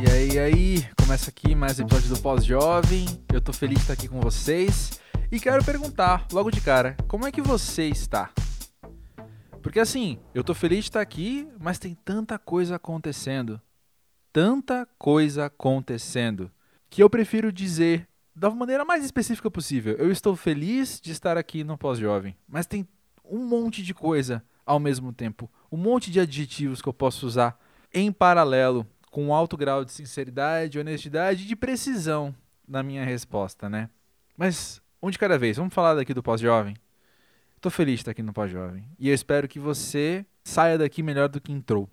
E aí, e aí, começa aqui mais um episódio do Pós-Jovem. Eu tô feliz de estar aqui com vocês e quero perguntar, logo de cara, como é que você está? Porque assim, eu tô feliz de estar aqui, mas tem tanta coisa acontecendo. Tanta coisa acontecendo. Que eu prefiro dizer da maneira mais específica possível. Eu estou feliz de estar aqui no Pós-Jovem, mas tem um monte de coisa ao mesmo tempo. Um monte de adjetivos que eu posso usar em paralelo com um alto grau de sinceridade, honestidade e de precisão na minha resposta, né? Mas um de cada vez. Vamos falar daqui do pós-jovem. Tô feliz de estar aqui no pós-jovem e eu espero que você saia daqui melhor do que entrou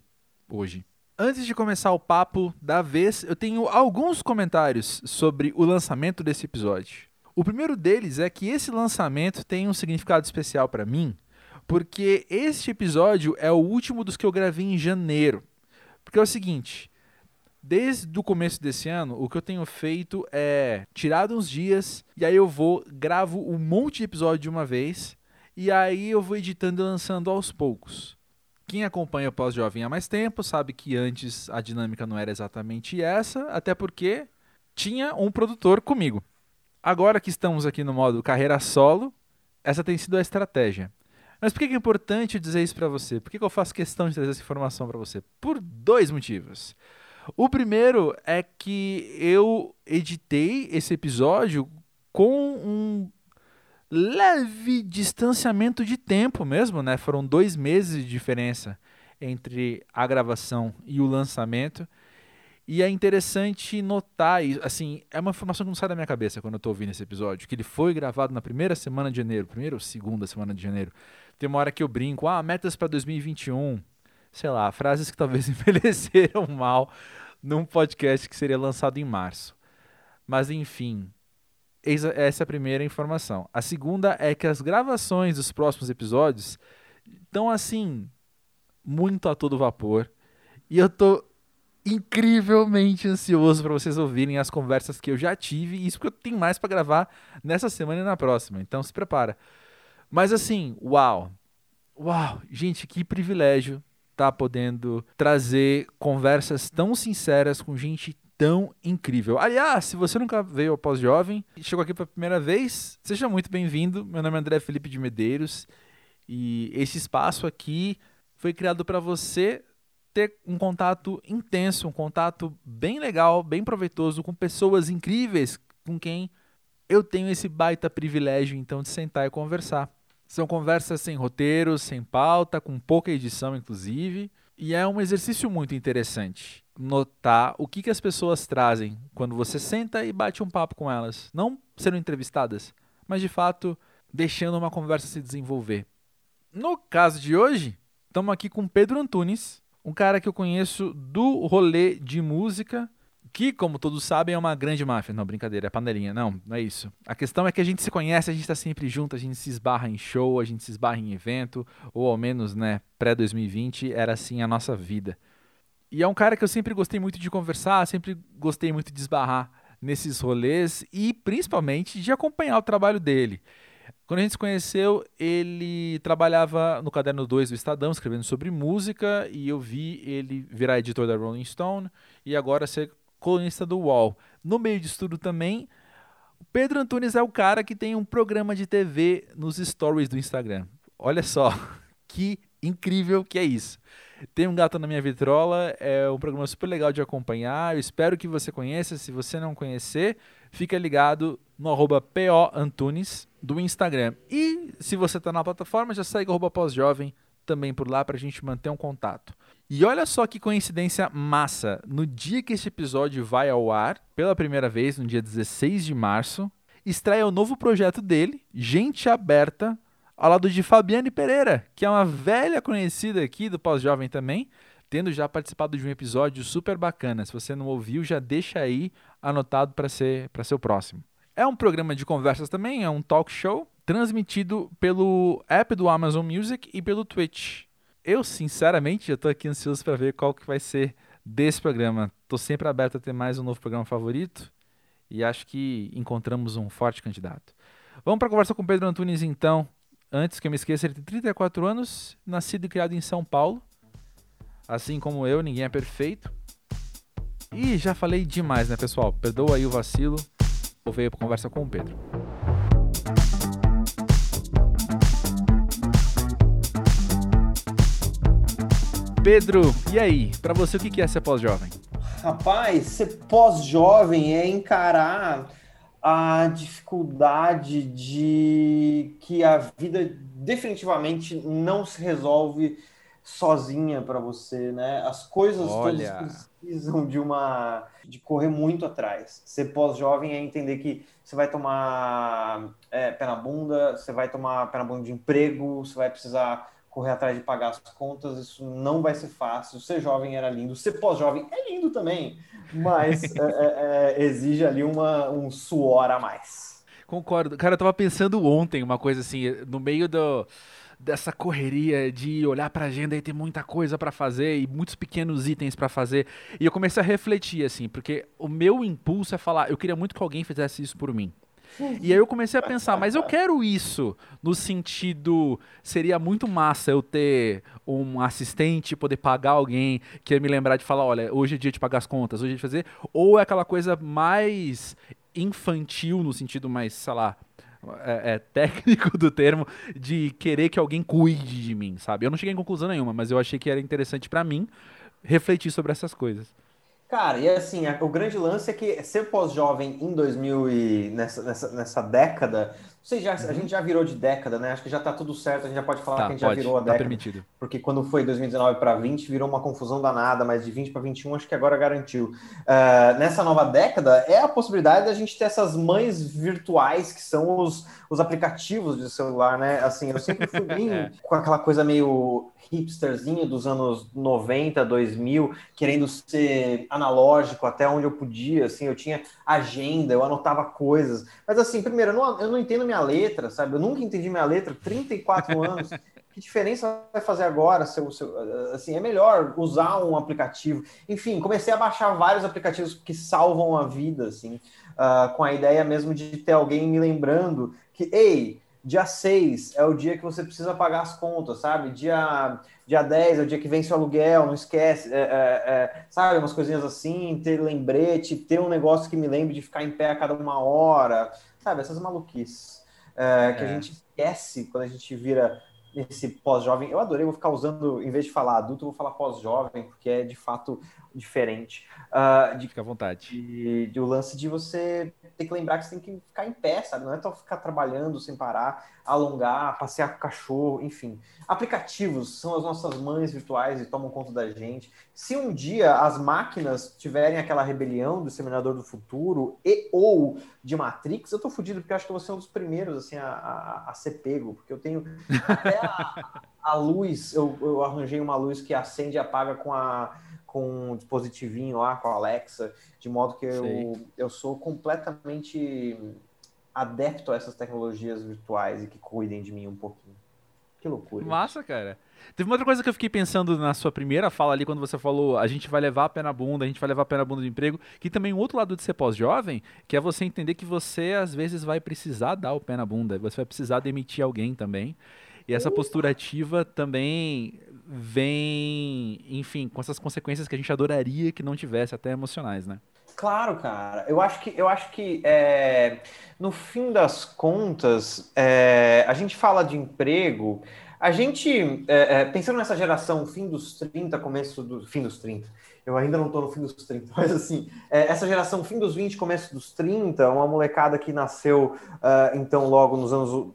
hoje. Antes de começar o papo da vez, eu tenho alguns comentários sobre o lançamento desse episódio. O primeiro deles é que esse lançamento tem um significado especial para mim, porque este episódio é o último dos que eu gravei em janeiro. Porque é o seguinte, Desde o começo desse ano, o que eu tenho feito é tirado uns dias e aí eu vou, gravo um monte de episódio de uma vez e aí eu vou editando e lançando aos poucos. Quem acompanha o Pós-Jovem há mais tempo sabe que antes a dinâmica não era exatamente essa, até porque tinha um produtor comigo. Agora que estamos aqui no modo carreira solo, essa tem sido a estratégia. Mas por que é importante dizer isso para você? Por que eu faço questão de trazer essa informação para você? Por dois motivos. O primeiro é que eu editei esse episódio com um leve distanciamento de tempo mesmo, né? Foram dois meses de diferença entre a gravação e o lançamento. E é interessante notar, assim, é uma informação que não sai da minha cabeça quando eu estou ouvindo esse episódio, que ele foi gravado na primeira semana de janeiro, primeira ou segunda semana de janeiro. Tem uma hora que eu brinco, ah, metas para 2021 sei lá, frases que talvez envelheceram mal num podcast que seria lançado em março. Mas enfim, essa é a primeira informação. A segunda é que as gravações dos próximos episódios estão assim muito a todo vapor e eu tô incrivelmente ansioso para vocês ouvirem as conversas que eu já tive e isso que eu tenho mais para gravar nessa semana e na próxima. Então se prepara. Mas assim, uau. Uau, gente, que privilégio tá podendo trazer conversas tão sinceras com gente tão incrível. Aliás, se você nunca veio ao Pós-Jovem e chegou aqui pela primeira vez, seja muito bem-vindo. Meu nome é André Felipe de Medeiros e esse espaço aqui foi criado para você ter um contato intenso, um contato bem legal, bem proveitoso com pessoas incríveis com quem eu tenho esse baita privilégio então de sentar e conversar. São conversas sem roteiro, sem pauta, com pouca edição, inclusive. E é um exercício muito interessante notar o que, que as pessoas trazem quando você senta e bate um papo com elas. Não sendo entrevistadas, mas de fato deixando uma conversa se desenvolver. No caso de hoje, estamos aqui com Pedro Antunes, um cara que eu conheço do rolê de música que, como todos sabem, é uma grande máfia. Não, brincadeira, é panelinha. Não, não é isso. A questão é que a gente se conhece, a gente está sempre junto, a gente se esbarra em show, a gente se esbarra em evento, ou ao menos, né, pré-2020, era assim a nossa vida. E é um cara que eu sempre gostei muito de conversar, sempre gostei muito de esbarrar nesses rolês e principalmente de acompanhar o trabalho dele. Quando a gente se conheceu, ele trabalhava no Caderno 2 do Estadão, escrevendo sobre música, e eu vi ele virar editor da Rolling Stone e agora ser colunista do UOL. No meio de estudo também, Pedro Antunes é o cara que tem um programa de TV nos stories do Instagram. Olha só, que incrível que é isso. Tem um gato na minha vitrola, é um programa super legal de acompanhar. Eu espero que você conheça. Se você não conhecer, fica ligado no arroba POAntunes do Instagram. E se você está na plataforma, já segue o pós-jovem também por lá para a gente manter um contato. E olha só que coincidência massa. No dia que este episódio vai ao ar, pela primeira vez, no dia 16 de março, estreia o novo projeto dele, Gente Aberta, ao lado de Fabiane Pereira, que é uma velha conhecida aqui do Pós-Jovem também, tendo já participado de um episódio super bacana. Se você não ouviu, já deixa aí anotado para ser, ser o próximo. É um programa de conversas também, é um talk show, transmitido pelo app do Amazon Music e pelo Twitch. Eu, sinceramente, já estou aqui ansioso para ver qual que vai ser desse programa. Estou sempre aberto a ter mais um novo programa favorito e acho que encontramos um forte candidato. Vamos para a conversa com Pedro Antunes, então. Antes que eu me esqueça, ele tem 34 anos, nascido e criado em São Paulo. Assim como eu, ninguém é perfeito. Ih, já falei demais, né, pessoal? Perdoa aí o vacilo. Vou ver a conversa com o Pedro. Pedro, e aí? Para você, o que é ser pós-jovem? Rapaz, ser pós-jovem é encarar a dificuldade de que a vida definitivamente não se resolve sozinha para você, né? As coisas Olha. todas precisam de uma de correr muito atrás. Ser pós-jovem é entender que você vai tomar é, pé na bunda, você vai tomar pé na bunda de emprego, você vai precisar correr atrás de pagar as contas, isso não vai ser fácil. Ser jovem era lindo, ser pós-jovem é lindo também, mas é, é, é, exige ali uma, um suor a mais. Concordo. Cara, eu tava pensando ontem uma coisa assim, no meio do dessa correria de olhar para a agenda e ter muita coisa para fazer e muitos pequenos itens para fazer. E eu comecei a refletir assim, porque o meu impulso é falar, eu queria muito que alguém fizesse isso por mim. E aí eu comecei a pensar, mas eu quero isso no sentido seria muito massa eu ter um assistente, poder pagar alguém que ia me lembrar de falar, olha, hoje é dia de pagar as contas, hoje é dia de fazer, ou é aquela coisa mais infantil no sentido mais, sei lá, é, é, técnico do termo de querer que alguém cuide de mim, sabe? Eu não cheguei em conclusão nenhuma, mas eu achei que era interessante para mim refletir sobre essas coisas. Cara, e assim, a, o grande lance é que ser pós-jovem em 2000 e nessa, nessa, nessa década sei, já, uhum. a gente já virou de década, né? Acho que já tá tudo certo, a gente já pode falar tá, que a gente pode, já virou a tá década. permitido. Porque quando foi 2019 para 20, virou uma confusão danada, mas de 20 para 21 acho que agora garantiu. Uh, nessa nova década, é a possibilidade da gente ter essas mães virtuais que são os, os aplicativos de celular, né? Assim, eu sempre fui bem é. com aquela coisa meio hipsterzinho dos anos 90, 2000, querendo ser analógico até onde eu podia, assim, eu tinha agenda, eu anotava coisas. Mas assim, primeiro, eu não, eu não entendo minha letra, sabe? Eu nunca entendi minha letra, 34 anos. que diferença vai fazer agora? Seu, seu, assim, é melhor usar um aplicativo. Enfim, comecei a baixar vários aplicativos que salvam a vida, assim, uh, com a ideia mesmo de ter alguém me lembrando que, ei, dia 6 é o dia que você precisa pagar as contas, sabe? Dia, dia 10 é o dia que vence o aluguel, não esquece, é, é, é, sabe? Umas coisinhas assim, ter lembrete, ter um negócio que me lembre de ficar em pé a cada uma hora, sabe? Essas maluquices é, que a é. gente esquece quando a gente vira esse pós-jovem. Eu adorei, vou ficar usando, em vez de falar adulto, vou falar pós-jovem, porque é de fato diferente. Uh, de, Fica à vontade. De, de, o lance de você ter que lembrar que você tem que ficar em pé, sabe? Não é só ficar trabalhando sem parar, alongar, passear com o cachorro, enfim. Aplicativos são as nossas mães virtuais e tomam conta da gente. Se um dia as máquinas tiverem aquela rebelião do Seminador do Futuro e ou de Matrix, eu tô fudido, porque eu acho que eu vou ser um dos primeiros assim, a, a, a ser pego, porque eu tenho até a, a luz, eu, eu arranjei uma luz que acende e apaga com a com um dispositivinho lá, com a Alexa, de modo que eu, eu sou completamente adepto a essas tecnologias virtuais e que cuidem de mim um pouquinho. Que loucura. Massa, cara. Teve uma outra coisa que eu fiquei pensando na sua primeira fala ali, quando você falou a gente vai levar a pé na bunda, a gente vai levar a pé na bunda do emprego, que também um outro lado de ser pós-jovem, que é você entender que você às vezes vai precisar dar o pé na bunda, você vai precisar demitir alguém também. E essa postura ativa também vem, enfim, com essas consequências que a gente adoraria que não tivesse, até emocionais, né? Claro, cara. Eu acho que, eu acho que é, no fim das contas, é, a gente fala de emprego, a gente, é, é pensando nessa geração fim dos 30, começo do fim dos 30, eu ainda não estou no fim dos 30, mas assim, é, essa geração fim dos 20, começo dos 30, uma molecada que nasceu uh, então logo nos anos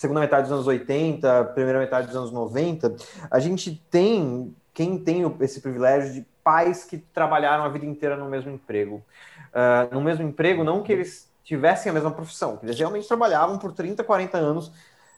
segunda metade dos anos 80, primeira metade dos anos 90, a gente tem, quem tem esse privilégio de pais que trabalharam a vida inteira no mesmo emprego. Uh, no mesmo emprego, não que eles tivessem a mesma profissão, que eles realmente trabalhavam por 30, 40 anos,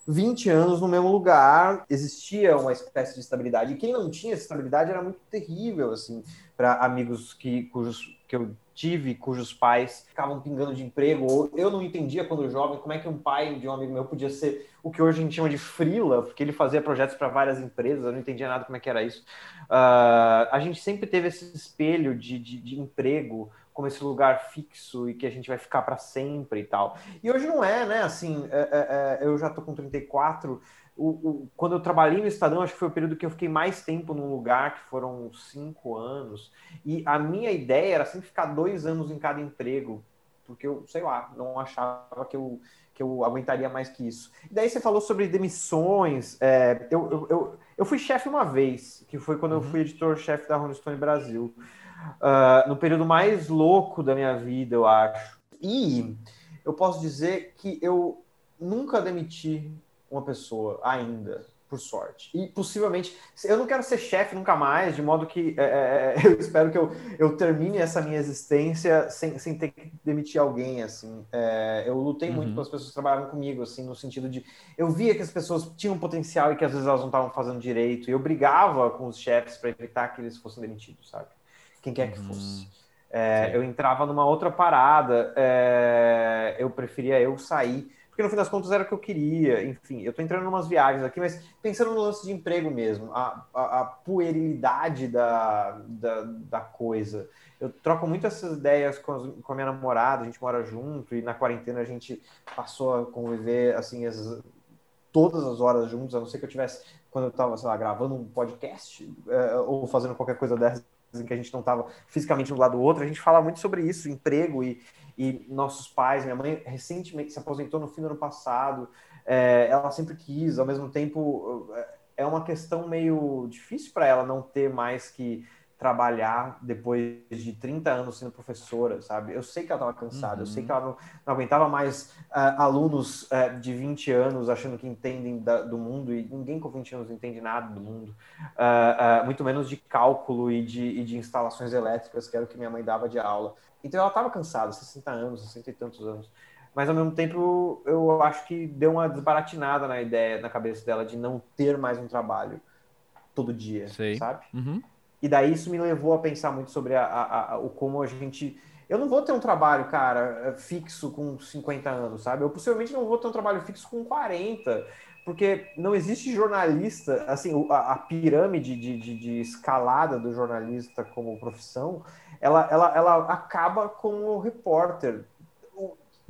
20 anos no mesmo lugar, existia uma espécie de estabilidade. E quem não tinha essa estabilidade era muito terrível, assim, para amigos que, cujos, que eu tive cujos pais ficavam pingando de emprego, ou eu não entendia quando jovem como é que um pai de um amigo meu podia ser o que hoje a gente chama de frila, porque ele fazia projetos para várias empresas, eu não entendia nada como é que era isso. Uh, a gente sempre teve esse espelho de, de, de emprego como esse lugar fixo e que a gente vai ficar para sempre e tal. E hoje não é, né? Assim, é, é, é eu já tô com 34, o, o, quando eu trabalhei no Estadão, acho que foi o período que eu fiquei mais tempo num lugar, que foram cinco anos. E a minha ideia era sempre ficar dois anos em cada emprego, porque eu, sei lá, não achava que eu, que eu aguentaria mais que isso. E daí você falou sobre demissões. É, eu, eu, eu, eu, fui chefe uma vez, que foi quando uhum. eu fui editor-chefe da Rolling Stone Brasil. Uh, no período mais louco da minha vida, eu acho. E eu posso dizer que eu nunca demiti uma pessoa ainda, por sorte. E possivelmente, eu não quero ser chefe nunca mais, de modo que é, é, é eu espero que eu, eu termine essa minha existência sem, sem ter que demitir alguém, assim. É, eu lutei uhum. muito para as pessoas que trabalhavam comigo, assim, no sentido de... Eu via que as pessoas tinham potencial e que às vezes elas não estavam fazendo direito, e eu brigava com os chefes para evitar que eles fossem demitidos, sabe? Quem quer que uhum. fosse. É, eu entrava numa outra parada, é, eu preferia eu sair porque no fim das contas era o que eu queria. Enfim, eu estou entrando em umas viagens aqui, mas pensando no lance de emprego mesmo, a, a, a puerilidade da, da, da, coisa. Eu troco muito essas ideias com, com a minha namorada, a gente mora junto, e na quarentena a gente passou a conviver, assim, as, todas as horas juntos, a não ser que eu tivesse, quando eu estava, sei lá, gravando um podcast, é, ou fazendo qualquer coisa dessa, em que a gente não estava fisicamente um do lado do outro, a gente fala muito sobre isso, emprego e, e nossos pais. Minha mãe recentemente se aposentou no fim do ano passado, é, ela sempre quis, ao mesmo tempo, é uma questão meio difícil para ela não ter mais que trabalhar depois de 30 anos sendo professora, sabe? Eu sei que ela estava cansada, uhum. eu sei que ela não, não aguentava mais uh, alunos uh, de 20 anos achando que entendem da, do mundo, e ninguém com 20 anos entende nada do mundo, uh, muito menos de cálculo e de, e de instalações elétricas, que era o que minha mãe dava de aula. Então ela estava cansada, 60 anos, 60 e tantos anos. Mas ao mesmo tempo, eu acho que deu uma desbaratinada na ideia, na cabeça dela, de não ter mais um trabalho todo dia, Sei. sabe? Uhum. E daí isso me levou a pensar muito sobre a, a, a, o como a gente. Eu não vou ter um trabalho, cara, fixo com 50 anos, sabe? Eu possivelmente não vou ter um trabalho fixo com 40, porque não existe jornalista, assim, a, a pirâmide de, de, de, escalada do jornalista como profissão, ela, ela, ela acaba com o repórter.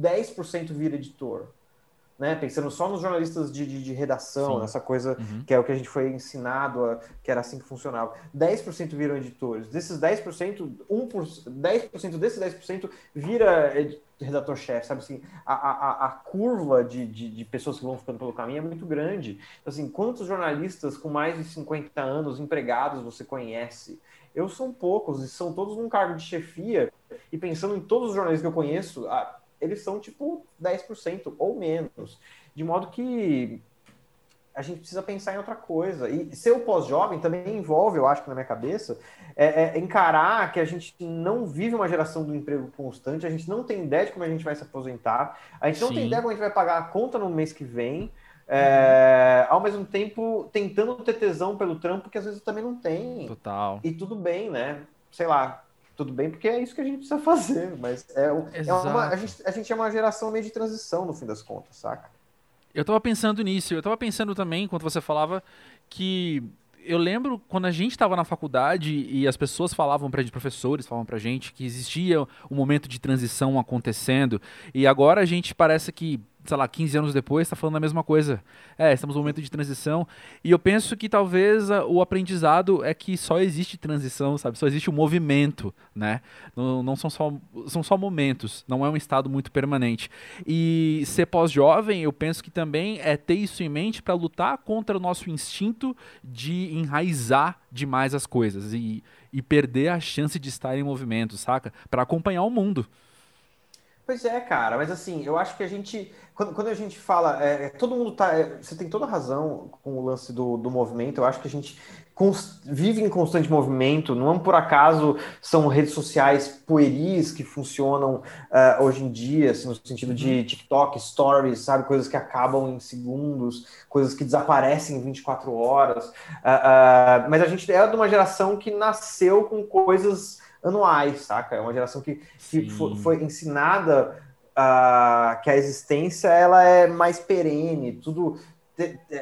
10% vira editor, né? Pensando só nos jornalistas de, de, de redação, Sim. essa coisa uhum. que é o que a gente foi ensinado, a, que era assim que funcionava. 10% viram editores. Desses 10%, 1%, 10% desses 10% vira redator-chefe, sabe assim? A, a, a curva de, de, de, pessoas que vão ficando pelo caminho é muito grande. Assim, quantos jornalistas com mais de 50 anos empregados você conhece? Eu são poucos, e são todos num cargo de chefia. E pensando em todos os jornalistas que eu conheço, eles são tipo 10% ou menos. De modo que a gente precisa pensar em outra coisa. E ser o pós-jovem também envolve, eu acho que na minha cabeça, é, é encarar que a gente não vive uma geração do emprego constante, a gente não tem ideia de como a gente vai se aposentar, a gente não Sim. tem ideia como a gente vai pagar a conta no mês que vem. É, ao mesmo tempo, tentando ter tesão pelo trampo, que às vezes também não tem. Total. E tudo bem, né? Sei lá, tudo bem, porque é isso que a gente precisa fazer, mas é, é uma, a, gente, a gente é uma geração meio de transição, no fim das contas, saca? Eu tava pensando nisso, eu tava pensando também, enquanto você falava, que eu lembro quando a gente estava na faculdade e as pessoas falavam para gente, professores falavam para gente que existia um momento de transição acontecendo e agora a gente parece que sei lá, 15 anos depois, está falando a mesma coisa. É, estamos num momento de transição. E eu penso que talvez a, o aprendizado é que só existe transição, sabe? Só existe o um movimento, né? Não, não, são, só, são só momentos, não é um estado muito permanente. E ser pós-jovem, eu penso que também é ter isso em mente para lutar contra o nosso instinto de enraizar demais as coisas e, e perder a chance de estar em movimento, saca? Para acompanhar o mundo. Pois é, cara, mas assim, eu acho que a gente, quando, quando a gente fala, é, é todo mundo tá, é, você tem toda razão com o lance do, do movimento, eu acho que a gente vive em constante movimento, não por acaso são redes sociais pueris que funcionam uh, hoje em dia, assim, no sentido de uhum. TikTok, stories, sabe, coisas que acabam em segundos, coisas que desaparecem em 24 horas, uh, uh, mas a gente é de uma geração que nasceu com coisas anuais, saca? É uma geração que, que foi, foi, ensinada uh, que a existência ela é mais perene, tudo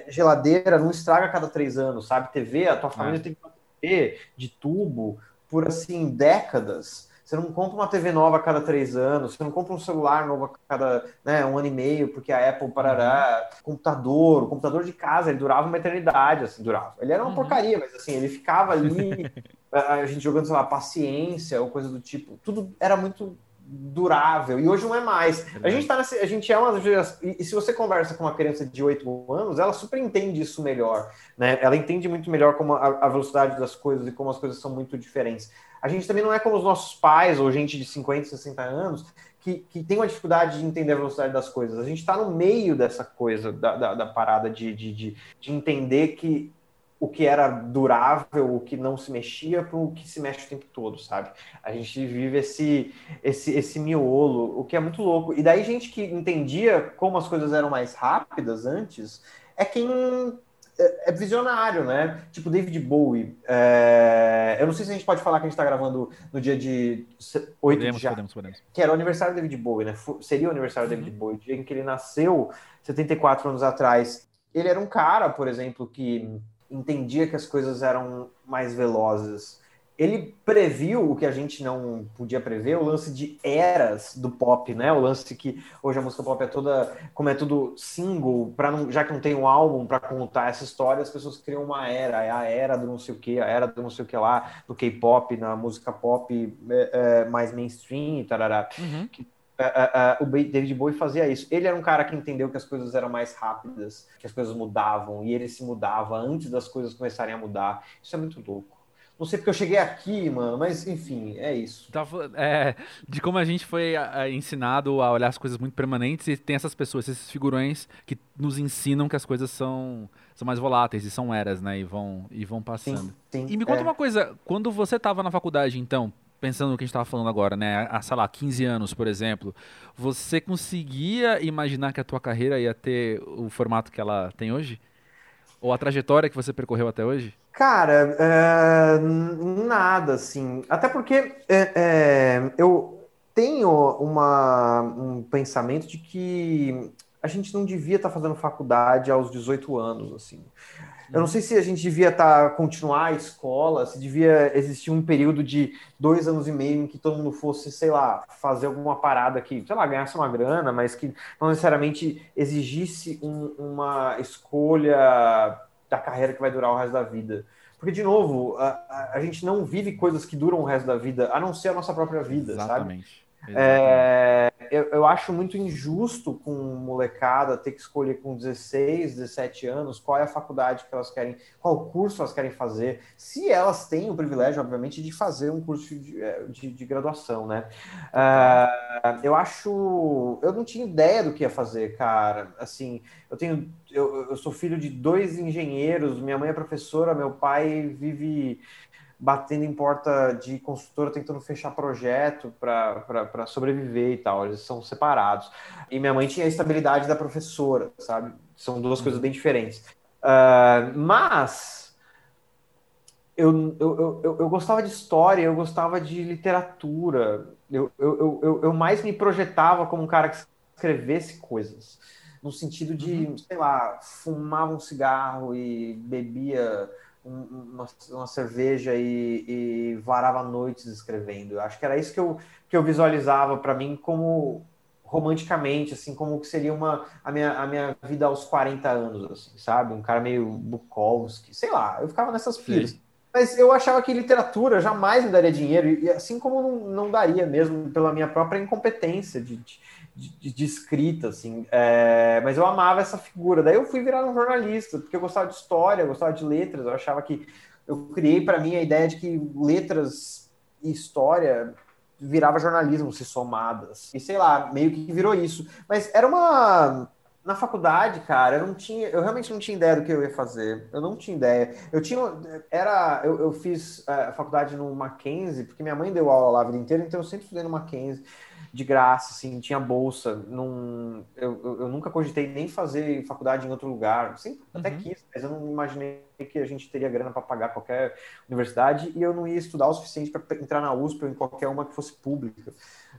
geladeira não estraga a cada três anos, sabe? TV, a tua família é. tem uma TV de tubo por assim décadas Você não compra uma TV nova a cada três anos, você não compra um celular novo a cada né, um ano e meio, porque a Apple parará. Uhum. Computador, o computador de casa, ele durava uma eternidade, assim, durava. Ele era uma uhum. porcaria, mas assim, ele ficava ali, a gente jogando, sei lá, paciência ou coisa do tipo. Tudo era muito durável e hoje não é mais. A gente tá nessa, a gente é uma e se você conversa com uma criança de 8 anos, ela super entende isso melhor, né? Ela entende muito melhor como a, a, velocidade das coisas e como as coisas são muito diferentes. A gente também não é como os nossos pais ou gente de 50, 60 anos que, que tem uma dificuldade de entender a velocidade das coisas. A gente está no meio dessa coisa da, da, da parada de, de, de, de entender que o que era durável, o que não se mexia, para o que se mexe o tempo todo, sabe? A gente vive esse, esse, esse miolo, o que é muito louco. E daí, gente que entendia como as coisas eram mais rápidas antes, é quem é, é visionário, né? Tipo David Bowie. É... Eu não sei se a gente pode falar que a gente está gravando no dia de 8 podemos, de janeiro. Podemos, podemos. Que era o aniversário do David Bowie, né? Seria o aniversário do uhum. David Bowie, o dia em que ele nasceu, 74 anos atrás. Ele era um cara, por exemplo, que entendia que as coisas eram mais velozes. Ele previu o que a gente não podia prever, o lance de eras do pop, né? O lance que hoje a música pop é toda, como é tudo single, para não, já que não tem um álbum para contar essa história, as pessoas criam uma era, é a era do não sei o que, a era do não sei o que lá, do K-pop, na música pop é, é, mais mainstream, tarará. Uhum. Que uh, uh, o David Bowie fazia isso. Ele era um cara que entendeu que as coisas eram mais rápidas, que as coisas mudavam, e ele se mudava antes das coisas começarem a mudar. Isso é muito louco. Não sei porque eu cheguei aqui, mano, mas enfim, é isso. É, de como a gente foi ensinado a olhar as coisas muito permanentes e tem essas pessoas, esses figurões que nos ensinam que as coisas são, são mais voláteis e são eras, né? E vão, e vão passando. Sim, sim, e me conta é. uma coisa, quando você estava na faculdade, então, pensando no que a gente estava falando agora, né? Há, sei lá, 15 anos, por exemplo, você conseguia imaginar que a tua carreira ia ter o formato que ela tem hoje? Ou a trajetória que você percorreu até hoje? Cara, é, nada, assim. Até porque é, é, eu tenho uma, um pensamento de que a gente não devia estar tá fazendo faculdade aos 18 anos, assim. Eu não sei se a gente devia tá, continuar a escola, se devia existir um período de dois anos e meio em que todo mundo fosse, sei lá, fazer alguma parada que, sei lá, ganhasse uma grana, mas que não necessariamente exigisse um, uma escolha da carreira que vai durar o resto da vida. Porque, de novo, a, a, gente não vive coisas que duram o resto da vida, a não ser a nossa própria vida, Exatamente. sabe? É, eu, eu, acho muito injusto com molecada ter que escolher com 16, 17 anos qual é a faculdade que elas querem, qual curso elas querem fazer, se elas têm o privilégio, obviamente, de fazer um curso de, é, de, de graduação, né? Uh, eu acho. Eu não tinha ideia do que ia fazer, cara. Assim, eu tenho. Eu, eu sou filho de dois engenheiros, minha mãe é professora, meu pai vive batendo em porta de consultora, tentando fechar projeto para sobreviver e tal. Eles são separados. E minha mãe tinha a estabilidade da professora, sabe? São duas coisas bem diferentes. Uh, mas eu, eu, eu, eu, gostava de história, eu gostava de literatura. Eu, eu, eu, eu mais me projetava como um cara que escrevesse coisas. No sentido de, uhum. sei lá, fumava um cigarro e bebia uma, uma cerveja e, e, varava noites escrevendo. Eu acho que era isso que eu, que eu visualizava para mim como romanticamente, assim, como que seria uma, a, minha, a minha vida aos 40 anos, assim, sabe? Um cara meio Bukowski, sei lá, eu ficava nessas filas. Mas eu achava que literatura jamais me daria dinheiro, e assim como não, não daria mesmo pela minha própria incompetência de, de de, de escrita, assim. É, mas eu amava essa figura. Daí eu fui virar um jornalista, porque eu gostava de história, eu gostava de letras. Eu achava que eu criei para mim a ideia de que letras e história virava jornalismo se somadas. E sei lá, meio que virou isso. Mas era uma na faculdade, cara, eu não tinha, eu realmente não tinha ideia do que eu ia fazer. Eu não tinha ideia. Eu tinha, era, eu, eu fiz a é, faculdade no Mackenzie, porque minha mãe deu aula lá a vida inteira, então eu sempre estudei no Mackenzie de graça, assim, tinha bolsa. Num, eu, eu, eu, nunca cogitei nem fazer faculdade em outro lugar. Uhum. até quis, mas eu não imaginei que a gente teria grana para pagar qualquer universidade e eu não ia estudar o suficiente para entrar na USP ou em qualquer uma que fosse pública,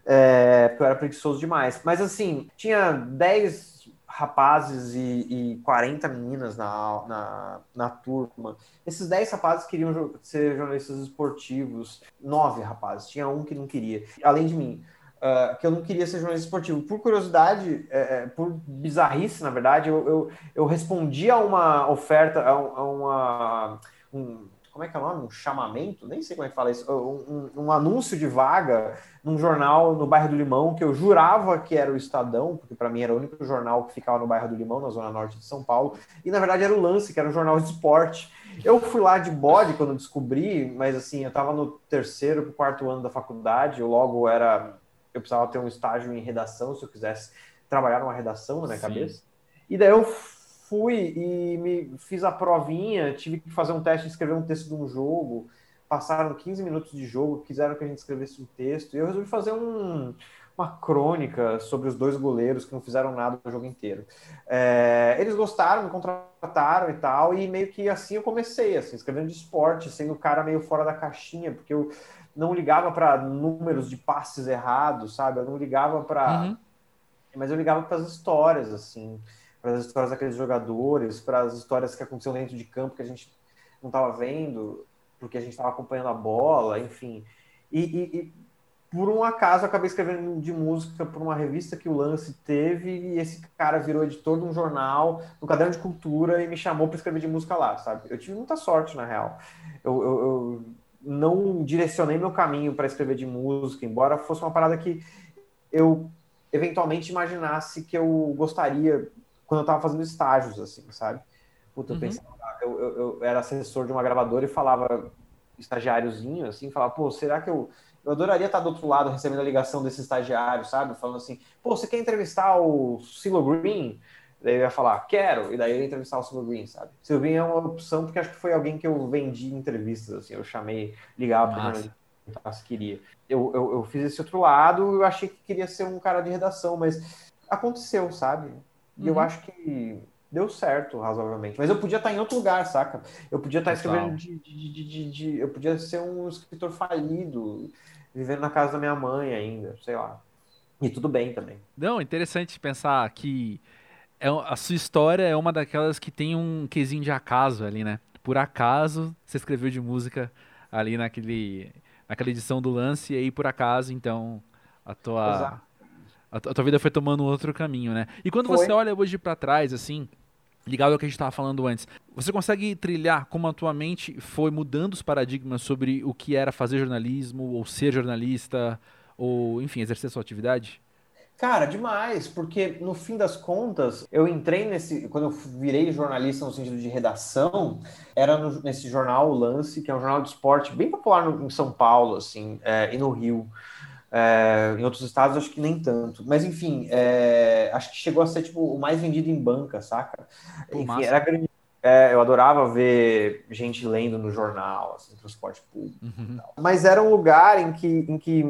é, porque eu era preguiçoso demais. Mas assim, tinha 10 rapazes e, e 40 meninas na, na, na turma. Esses 10 rapazes queriam ser jornalistas esportivos, nove rapazes, tinha um que não queria, além de mim. Uh, que eu não queria ser jornalista esportivo. Por curiosidade, é, é, por bizarrice, na verdade, eu, eu, eu respondi a uma oferta, a, a uma. Um, como é que é o nome? Um chamamento? Nem sei como é que fala isso. Um, um, um, anúncio de vaga num jornal no bairro do Limão, que eu jurava que era o Estadão, porque para mim era o único jornal que ficava no bairro do Limão, na zona norte de São Paulo, e na verdade era o Lance, que era um jornal de esporte. Eu fui lá de bode quando descobri, mas assim, eu estava no terceiro para quarto ano da faculdade, eu logo era eu precisava ter um estágio em redação, se eu quisesse trabalhar numa redação na minha Sim. cabeça. E daí eu fui e me fiz a provinha, tive que fazer um teste escrever um texto de um jogo. Passaram 15 minutos de jogo, quiseram que a gente escrevesse um texto, e eu resolvi fazer um, uma crônica sobre os dois goleiros que não fizeram nada o jogo inteiro. É, eles gostaram, me contrataram e tal, e meio que assim eu comecei, assim, escrevendo de esporte, sendo o cara meio fora da caixinha, porque eu não ligava para números de passes errados, sabe? Eu não ligava para. Uhum. Mas eu ligava para as histórias, assim, para as histórias daqueles jogadores, para as histórias que aconteciam dentro de campo que a gente não estava vendo, porque a gente estava acompanhando a bola, enfim. E, e, e, por um acaso acabei escrevendo de música por uma revista que o Lance teve, e esse cara virou editor de um jornal, no caderno de cultura, e me chamou para escrever de música lá, sabe? Eu tive muita sorte, na real. eu, eu, eu não direcionei meu caminho para escrever de música, embora fosse uma parada que eu eventualmente imaginasse que eu gostaria quando eu estava fazendo estágios, assim, sabe? Puta, eu uhum. pensava, eu, eu, eu, era assessor de uma gravadora e falava estagiáriozinho, assim, falava, pô, será que eu. Eu adoraria estar do outro lado recebendo a ligação desse estagiário, sabe? Falando assim, pô, você quer entrevistar o Silo Green? Daí eu ia falar, quero, e daí eu ia entrevistar o Silver Green, sabe? Silver Green é uma opção porque acho que foi alguém que eu vendi entrevistas, assim, eu chamei, ligava perguntar se queria. Eu, eu, eu, fiz esse outro lado, eu achei que queria ser um cara de redação, mas aconteceu, sabe? E uhum. eu acho que deu certo, razoavelmente. Mas eu podia estar em outro lugar, saca? Eu podia estar escrevendo de, de, de, de, Eu podia ser um escritor falido, vivendo na casa da minha mãe ainda, sei lá. E tudo bem também. Não, interessante pensar que é, a sua história é uma daquelas que tem um quesinho de acaso ali, né? Por acaso você escreveu de música ali naquele, naquela edição do lance, e aí por acaso, então, a tua, a, a, tua vida foi tomando outro caminho, né? E quando foi. você olha hoje para trás, assim, ligado ao que a gente estava falando antes, você consegue trilhar como a tua mente foi mudando os paradigmas sobre o que era fazer jornalismo, ou ser jornalista, ou, enfim, exercer sua atividade? Cara, demais, porque no fim das contas, eu entrei nesse. Quando eu virei jornalista no sentido de redação, era no, nesse jornal o Lance, que é um jornal de esporte bem popular no, em São Paulo, assim, é, e no Rio. É, em outros estados, acho que nem tanto. Mas, enfim, é, acho que chegou a ser tipo, o mais vendido em banca, saca? Enfim, massa. era grande. É, eu adorava ver gente lendo no jornal, assim, transporte público. Uhum. Mas era um lugar em que, em que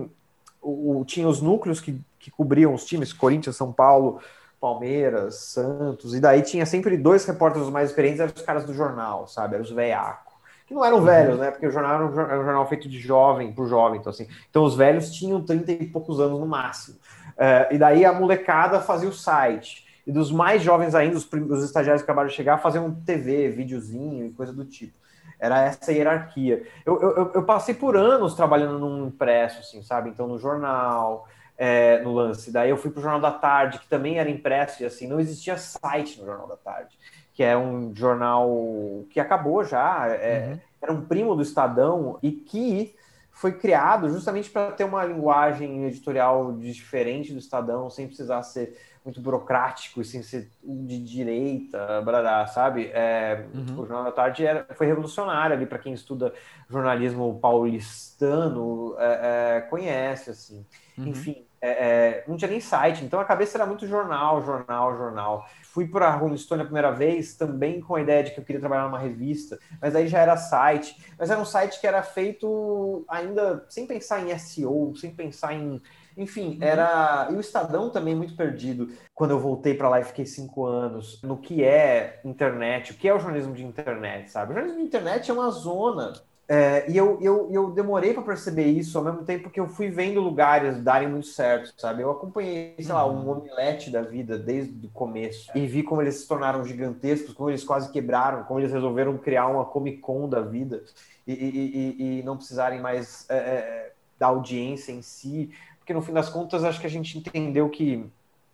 o, o, tinha os núcleos que que cobriam os times, Corinthians, São Paulo, Palmeiras, Santos, e daí tinha sempre dois repórteres mais experientes, eram os caras do jornal, sabe? Eram os veiacos. Que não eram uhum. velhos, né? Porque o jornal era um, jornal feito de jovem por jovem, então assim. Então os velhos tinham 30 e poucos anos no máximo. Uh, e daí a molecada fazia o site. E dos mais jovens ainda, os, os estagiários que acabaram de chegar, faziam TV, videozinho e coisa do tipo. Era essa hierarquia. Eu, eu, eu passei por anos trabalhando num impresso, assim, sabe? Então, no jornal, é, no lance. Daí eu fui para o Jornal da Tarde, que também era impresso, e assim, não existia site no Jornal da Tarde, que é um jornal que acabou já, é, uhum. era um primo do Estadão, e que foi criado justamente para ter uma linguagem editorial diferente do Estadão, sem precisar ser muito burocrático e sem ser de direita, bradá, sabe? É, uhum. O Jornal da Tarde era, foi revolucionário ali para quem estuda jornalismo paulistano, é, é, conhece, assim. Uhum. Enfim, é, é, não tinha nem site, então a cabeça era muito jornal, jornal, jornal. Fui para a Rolling Stone a primeira vez, também com a ideia de que eu queria trabalhar numa revista, mas aí já era site. Mas era um site que era feito ainda sem pensar em SEO, sem pensar em. Enfim, uhum. era. E o Estadão também muito perdido. Quando eu voltei para lá e fiquei cinco anos, no que é internet, o que é o jornalismo de internet, sabe? O jornalismo de internet é uma zona É, e eu, eu, eu demorei para perceber isso ao mesmo tempo que eu fui vendo lugares darem muito certo, sabe? Eu acompanhei, sei lá, um uhum. omelete da vida desde o começo e vi como eles se tornaram gigantescos, como eles quase quebraram, como eles resolveram criar uma Comic Con da vida e, e, e, e não precisarem mais é, é, da audiência em si, porque no fim das contas acho que a gente entendeu que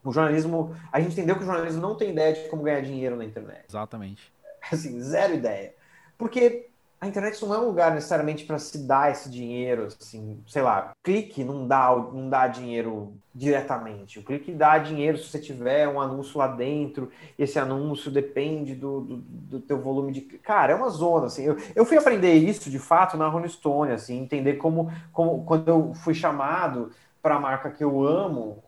o jornalismo, a gente entendeu que o jornalismo não tem ideia de como ganhar dinheiro na internet. Exatamente. Assim, zero ideia. Porque a internet não é um lugar necessariamente para se dar esse dinheiro, assim, sei lá, clique não dá, não dá dinheiro diretamente. O clique dá dinheiro se você tiver um anúncio lá dentro, esse anúncio depende do, do, do teu volume de. Cara, é uma zona, assim. Eu, eu fui aprender isso de fato na Rolling Stone, assim, entender como, como quando eu fui chamado para a marca que eu amo,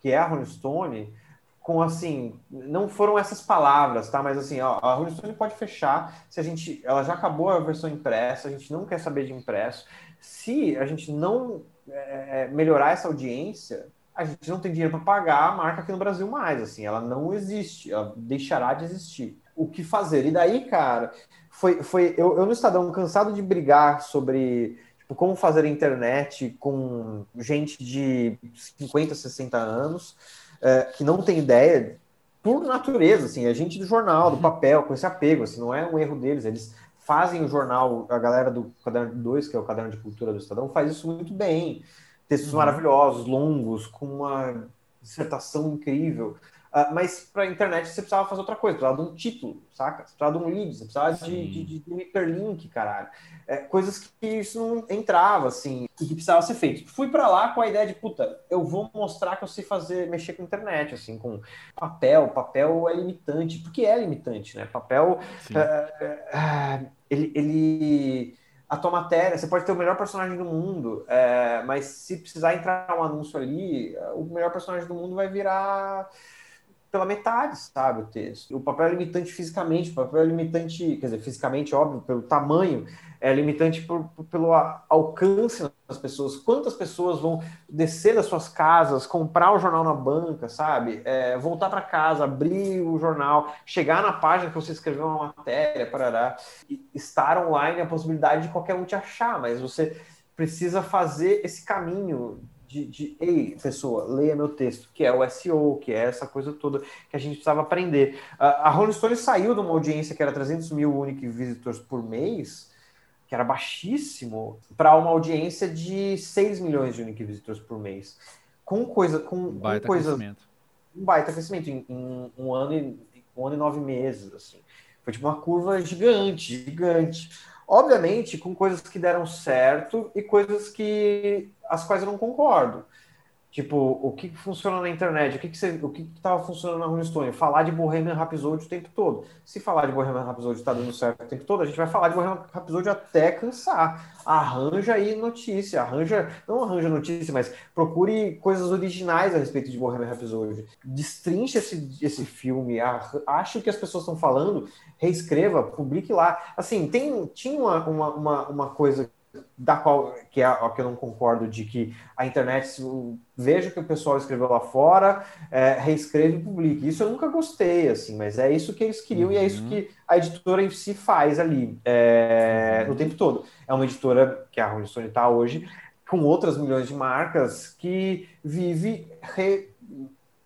que é a Rolling Stone com assim, não foram essas palavras, tá? Mas assim, ó, a Rolling Stone pode fechar se a gente, ela já acabou a versão impressa, a gente não quer saber de impresso. Se a gente não é, é melhorar essa audiência, a gente não tem dinheiro para pagar a marca aqui no Brasil mais, assim, ela não existe, ela deixará de existir. O que fazer? E daí, cara, foi, foi eu, eu no Estadão cansado de brigar sobre tipo, como fazer internet com gente de 50, 60 anos é, que não tem ideia, por natureza, assim, a é gente do jornal, do uhum. papel, com esse apego, assim, não é um erro deles, eles fazem o jornal, a galera do Caderno 2, que é o Caderno de Cultura do Estadão, faz isso muito bem. Textos uhum. maravilhosos, longos, com uma dissertação incrível. Uh, mas para a internet você precisava fazer outra coisa, precisava de um título, saca? Você precisava de um lead, você precisava de, de, de, um hiperlink, caralho. É, coisas que isso não entrava, assim, e que precisava ser feito. Fui para lá com a ideia de, puta, eu vou mostrar que eu sei fazer, mexer com internet, assim, com papel. Papel é limitante, porque é limitante, né? Papel, uh, ele, ele a tua matéria, você pode ter o melhor personagem do mundo, é, mas se precisar entrar um anúncio ali, o melhor personagem do mundo vai virar pela metade, sabe, o texto. O papel é limitante fisicamente, o papel é limitante, quer dizer, fisicamente, óbvio, pelo tamanho, é limitante por, por, pelo alcance das pessoas. Quantas pessoas vão descer das suas casas, comprar o jornal na banca, sabe? É, voltar para casa, abrir o jornal, chegar na página que você escreveu uma matéria, parará, estar online, a possibilidade de qualquer um te achar, mas você precisa fazer esse caminho de, de, ei, pessoa, leia meu texto, que é o SEO, que é essa coisa toda que a gente precisava aprender. A, a Rolling Stone saiu de uma audiência que era 300 mil unique visitors por mês, que era baixíssimo, para uma audiência de 6 milhões de unique visitors por mês. Com coisa, com, um baita com coisas, crescimento. Um baita crescimento em, em, um, ano e, um ano e nove meses, assim. Foi tipo uma curva gigante, gigante. Obviamente, com coisas que deram certo e coisas que as quais eu não concordo. Tipo, o que funciona na internet? O que, que você, o que estava funcionando na Rolling Stone? Falar de Bohemian Rhapsody o tempo todo. Se falar de Bohemian Rhapsody está dando certo o tempo todo, a gente vai falar de Bohemian Rhapsody até cansar. Arranja aí notícia, arranja, não arranja notícia, mas procure coisas originais a respeito de Bohemian Rhapsody. Destrinche esse, esse filme, ache o que as pessoas estão falando, reescreva, publique lá. Assim, tem, tinha uma, uma, uma coisa da qual que é a que eu não concordo de que a internet veja o que o pessoal escreveu lá fora, é, reescreve e publique. Isso eu nunca gostei, assim, mas é isso que eles queriam uhum. e é isso uhum. que a editora em si faz ali é, uhum. o tempo todo. É uma editora que a Rolling Stone está hoje com outras milhões de marcas que vive re,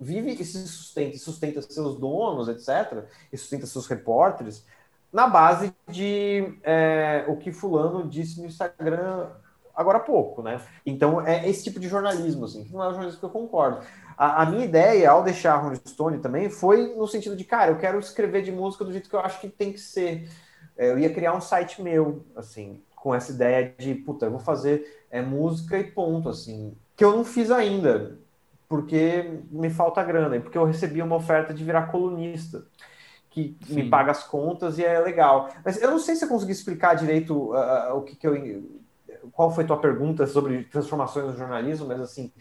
vive e se sustenta, sustenta seus donos, etc., e sustenta seus repórteres na base de é, o que fulano disse no Instagram agora há pouco, né? Então é esse tipo de jornalismo, assim, que não é o jornalismo que eu concordo. A, a, minha ideia, ao deixar a Rolling Stone também, foi no sentido de, cara, eu quero escrever de música do jeito que eu acho que tem que ser. É, eu ia criar um site meu, assim, com essa ideia de, puta, eu vou fazer é, música e ponto, assim, que eu não fiz ainda, porque me falta grana, e porque eu recebi uma oferta de virar colunista que Sim. me paga as contas e é legal. Mas eu não sei se eu consegui explicar direito uh, o que, que eu. Qual foi tua pergunta sobre transformações no jornalismo, mas assim,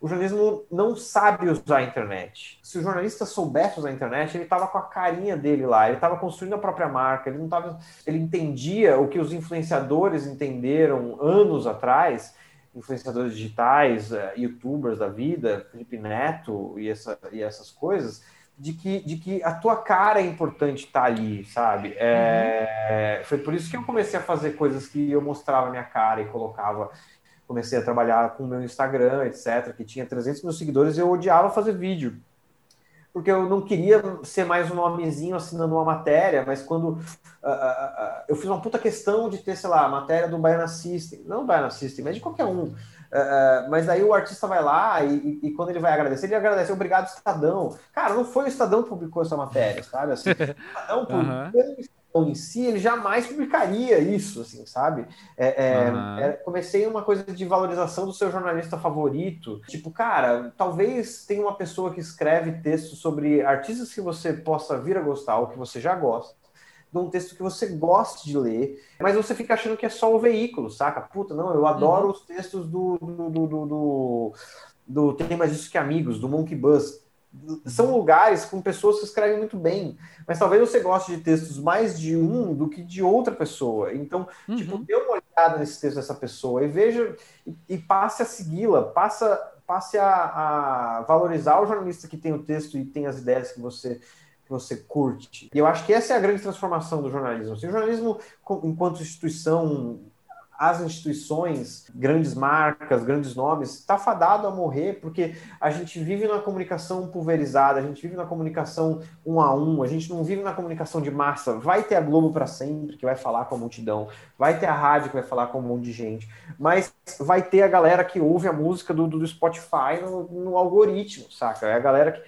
o jornalismo não sabe usar a internet. Se o jornalista soubesse usar a internet, ele estava com a carinha dele lá, ele estava construindo a própria marca, ele não tava, ele entendia o que os influenciadores entenderam anos atrás, influenciadores digitais, uh, youtubers da vida, Felipe Neto e, essa, e essas coisas, de que, de que a tua cara é importante estar tá ali, sabe? É, uhum. Foi por isso que eu comecei a fazer coisas que eu mostrava minha cara e colocava. Comecei a trabalhar com o meu Instagram, etc., que tinha 300 mil seguidores e eu odiava fazer vídeo. Porque eu não queria ser mais um nomezinho assinando uma matéria, mas quando uh, uh, uh, eu fiz uma puta questão de ter, sei lá, a matéria do Baiana System, não do Baiana System, mas de qualquer um Uh, mas aí o artista vai lá e, e, quando ele vai agradecer, ele agradece, obrigado, Estadão. Cara, não foi o Estadão que publicou essa matéria, sabe? Assim, o Estadão, por, uhum. Estadão em si, ele jamais publicaria isso, assim, sabe? É, é, uhum. é, comecei uma coisa de valorização do seu jornalista favorito. Tipo, cara, talvez tenha uma pessoa que escreve textos sobre artistas que você possa vir a gostar ou que você já gosta de um texto que você goste de ler, mas você fica achando que é só o veículo, saca? Puta, não, eu adoro uhum. os textos do, do, do, do, do, do Tem Mais Isso Que Amigos, do Monkey Buzz. São lugares com pessoas que escrevem muito bem, mas talvez você goste de textos mais de um do que de outra pessoa. Então, uhum. tipo, dê uma olhada nesse texto dessa pessoa e veja e, e passe a segui-la, passa, passe a, a valorizar o jornalista que tem o texto e tem as ideias que você que você curte. E eu acho que essa é a grande transformação do jornalismo. Se o jornalismo, enquanto instituição, as instituições, grandes marcas, grandes nomes, está fadado a morrer porque a gente vive na comunicação pulverizada, a gente vive na comunicação um a um, a gente não vive na comunicação de massa. Vai ter a Globo para sempre, que vai falar com a multidão, vai ter a rádio que vai falar com um monte de gente, mas vai ter a galera que ouve a música do, do Spotify no, no algoritmo, saca? É a galera que.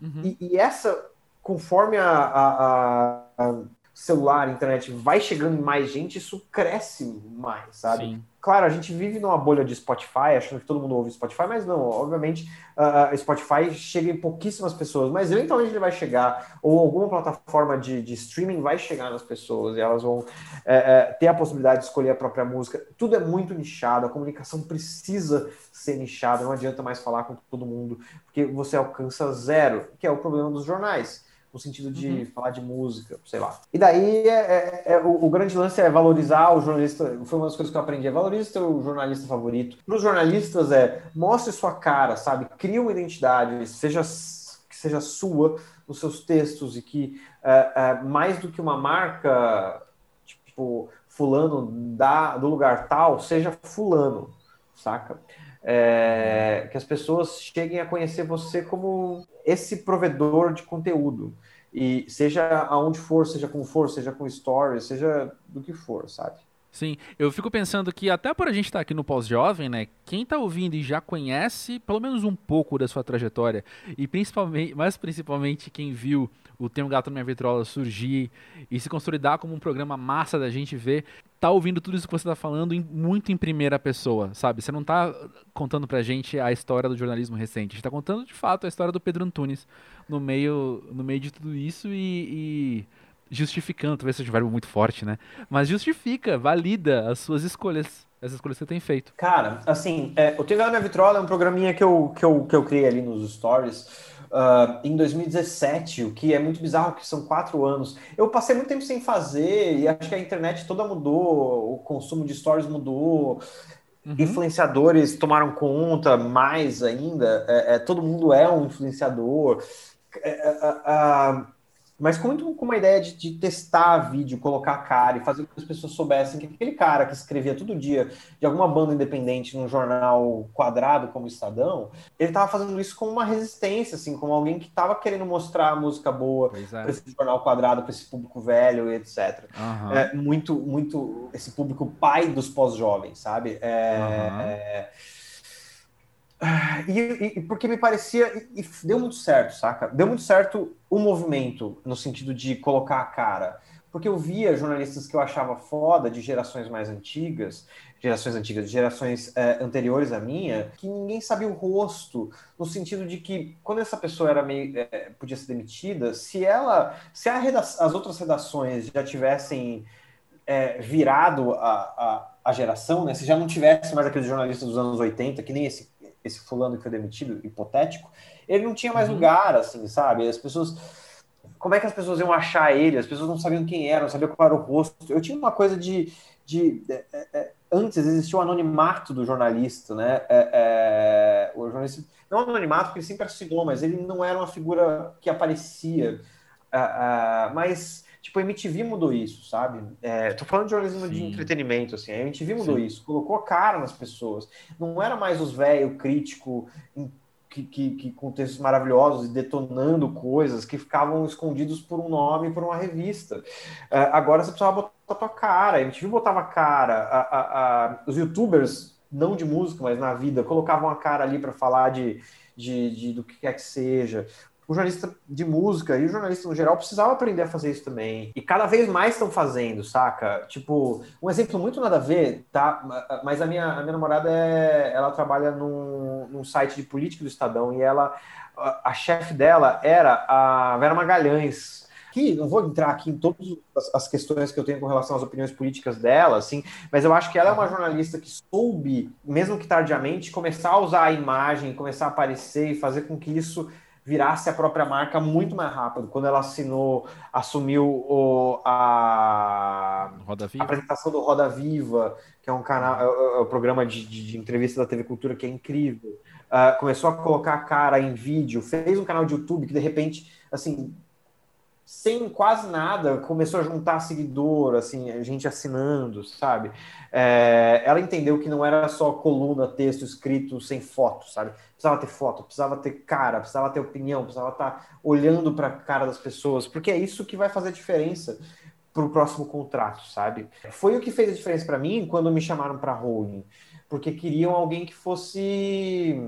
Uhum. E, e essa conforme a, a, a, celular, a internet vai chegando em mais gente, isso cresce mais, sabe? Sim. Claro, a gente vive numa bolha de Spotify, achando que todo mundo ouve Spotify, mas não, obviamente, uh, Spotify chega em pouquíssimas pessoas, mas eventualmente ele vai chegar, ou alguma plataforma de, de streaming vai chegar nas pessoas, e elas vão é, é, ter a possibilidade de escolher a própria música. Tudo é muito nichado, a comunicação precisa ser nichada, não adianta mais falar com todo mundo, porque você alcança zero, que é o problema dos jornais no sentido de uhum. falar de música, sei lá. E daí é, é, é o, o, grande lance é valorizar o jornalista. Foi uma das coisas que eu aprendi: é valorize o jornalista favorito. Para os jornalistas é mostre sua cara, sabe? Crie uma identidade, seja que seja sua nos seus textos e que é, é, mais do que uma marca, tipo fulano da, do lugar tal, seja fulano, saca? É, que as pessoas cheguem a conhecer você como esse provedor de conteúdo. E seja aonde for, seja como for, seja com stories, seja do que for, sabe? Sim, eu fico pensando que até por a gente estar tá aqui no pós-jovem, né? Quem está ouvindo e já conhece pelo menos um pouco da sua trajetória e principalmente, mais principalmente quem viu o Tem um Gato na Minha Vitrola surgir e se consolidar como um programa massa da gente ver, tá ouvindo tudo isso que você está falando em, muito em primeira pessoa, sabe? Você não está contando pra gente a história do jornalismo recente, a gente está contando de fato a história do Pedro Antunes no meio, no meio de tudo isso e, e justificando, talvez seja um verbo muito forte, né? Mas justifica, valida as suas escolhas, as escolhas que você tem feito. Cara, assim, é, o Tem na Vitrola é um programinha que eu, que eu, que eu criei ali nos stories uh, em 2017, o que é muito bizarro, que são quatro anos. Eu passei muito tempo sem fazer e acho que a internet toda mudou, o consumo de stories mudou. Uhum. Influenciadores tomaram conta mais ainda, é, é todo mundo é um influenciador. É, é, é, mas muito com uma ideia de, de, testar vídeo, colocar a cara e fazer com que as pessoas soubessem que aquele cara que escrevia todo dia de alguma banda independente num jornal quadrado como o Estadão, ele estava fazendo isso com uma resistência, assim, como alguém que estava querendo mostrar a música boa é. para esse jornal quadrado, para esse público velho e etc. Uhum. É, muito, muito esse público pai dos pós-jovens, sabe? É, uhum. é e, e, porque me parecia. E, e, deu muito certo, saca? Deu muito certo o movimento, no sentido de colocar a cara. Porque eu via jornalistas que eu achava foda, de gerações mais antigas, gerações antigas, gerações é, anteriores à minha, que ninguém sabia o rosto, no sentido de que quando essa pessoa era meio. É, podia ser demitida, se ela. Se as outras redações já tivessem é, virado a, a, a, geração, né? Se já não tivesse mais aqueles jornalistas dos anos 80, que nem esse esse fulano que foi demitido, hipotético, ele não tinha mais uhum. lugar, assim, sabe? As pessoas. Como é que as pessoas iam achar ele? As pessoas não sabiam quem era, não sabiam qual era o rosto. Eu tinha uma coisa de, de é, é, é antes existia o anonimato do jornalista, né? É, é, o jornalista não anonimato porque ele sempre assinou, mas ele não era uma figura que aparecia. mas tipo a MTV mudou isso, sabe? É, tô falando de jornalismo Sim. de entretenimento, assim. A MTV mudou Sim. isso, colocou a cara nas pessoas. Não era mais os velho crítico que, que, que, com textos maravilhosos e detonando coisas que ficavam escondidos por um nome, por uma revista. Uh, agora você precisava botar a tua cara, a MTV botava cara, a, a, a, os youtubers, não de música, mas na vida, colocavam a cara ali para falar de, de, de, do que quer que seja o jornalista de música e o jornalista no geral precisava aprender a fazer isso também. E cada vez mais estão fazendo, saca? Tipo, um exemplo muito nada a ver, tá? Mas a minha, a minha namorada, é, ela trabalha num, num site de política do Estadão e ela, a, a chefe dela era a Vera Magalhães, que não vou entrar aqui em todas as questões que eu tenho com relação às opiniões políticas dela, assim, mas eu acho que ela é uma jornalista que soube, mesmo que tardiamente, começar a usar a imagem, começar a aparecer e fazer com que isso virasse a própria marca muito mais rápido. Quando ela assinou, assumiu o, a, a apresentação do Roda Viva, que é um canal, é, é, é o programa de, de, de, entrevista da TV Cultura que é incrível. Uh, começou a colocar a cara em vídeo, fez um canal de YouTube que de repente, assim, sem quase nada, começou a juntar seguidor, assim, gente assinando, sabe? É, ela entendeu que não era só coluna, texto escrito sem foto, sabe? Precisava ter foto, precisava ter cara, precisava ter opinião, precisava estar olhando para a cara das pessoas, porque é isso que vai fazer diferença para o próximo contrato, sabe? Foi o que fez a diferença para mim quando me chamaram para holding, porque queriam alguém que fosse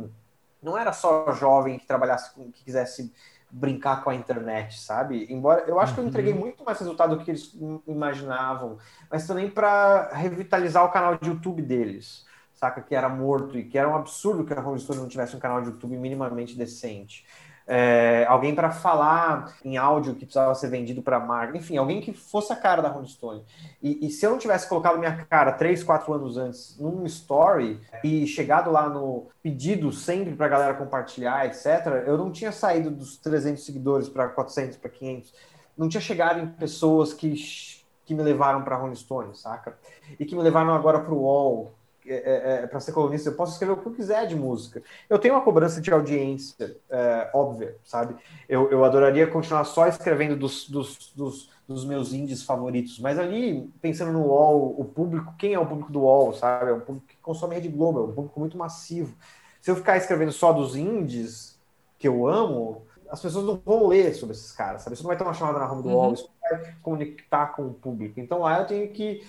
não era só jovem que trabalhasse, que quisesse brincar com a internet, sabe? Embora eu acho que eu entreguei uhum. muito mais resultado do que eles imaginavam, mas também para revitalizar o canal de YouTube deles, saca? Que era morto e que era um absurdo que a Rolling Stone não tivesse um canal de YouTube minimamente decente é, alguém para falar em áudio que precisava ser vendido para marca, enfim, alguém que fosse a cara da Rolling Stone. E, e, se eu não tivesse colocado minha cara três, quatro anos antes num story e chegado lá no pedido sempre para a galera compartilhar, etc., eu não tinha saído dos 300 seguidores para 400, para 500. Não tinha chegado em pessoas que, que me levaram para Rolling Stone, saca? E que me levaram agora para o UOL, é, é, é para ser colunista, eu posso escrever o que eu quiser de música. Eu tenho uma cobrança de audiência é, óbvia, sabe? Eu, eu adoraria continuar só escrevendo dos, dos, dos, dos, meus indies favoritos, mas ali, pensando no UOL, o público, quem é o público do UOL, sabe? É um público que consome Rede Globo, é um público muito massivo. Se eu ficar escrevendo só dos indies que eu amo, as pessoas não vão ler sobre esses caras, sabe? Isso não vai ter uma chamada na rama do uhum. UOL, isso vai conectar com o público. Então lá eu tenho que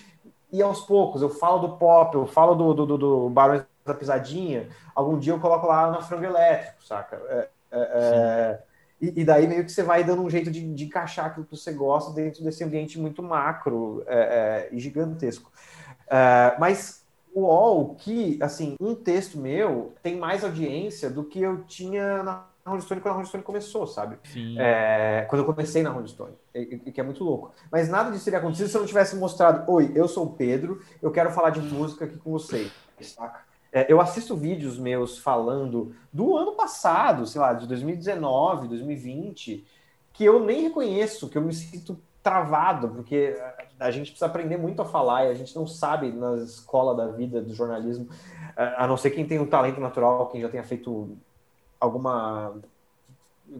e aos poucos, eu falo do pop, eu falo do, do, do, do Barões da Pisadinha, algum dia eu coloco lá na frango elétrico, saca? É, é, é e, e, daí meio que você vai dando um jeito de, de encaixar aquilo que você gosta dentro desse ambiente muito macro é, é e gigantesco. É, mas o UOL, que, assim, um texto meu tem mais audiência do que eu tinha na Rolling Stone quando a Rolling Stone começou, sabe? É, quando eu comecei na Rolling Stone, que é muito louco. Mas nada disso teria acontecido se eu não tivesse mostrado: Oi, eu sou o Pedro, eu quero falar de música aqui com vocês, saca? É, eu assisto vídeos meus falando do ano passado, sei lá, de 2019, 2020, que eu nem reconheço, que eu me sinto travado, porque a gente precisa aprender muito a falar e a gente não sabe na escola da vida do jornalismo, a não ser quem tem um talento natural, quem já tenha feito alguma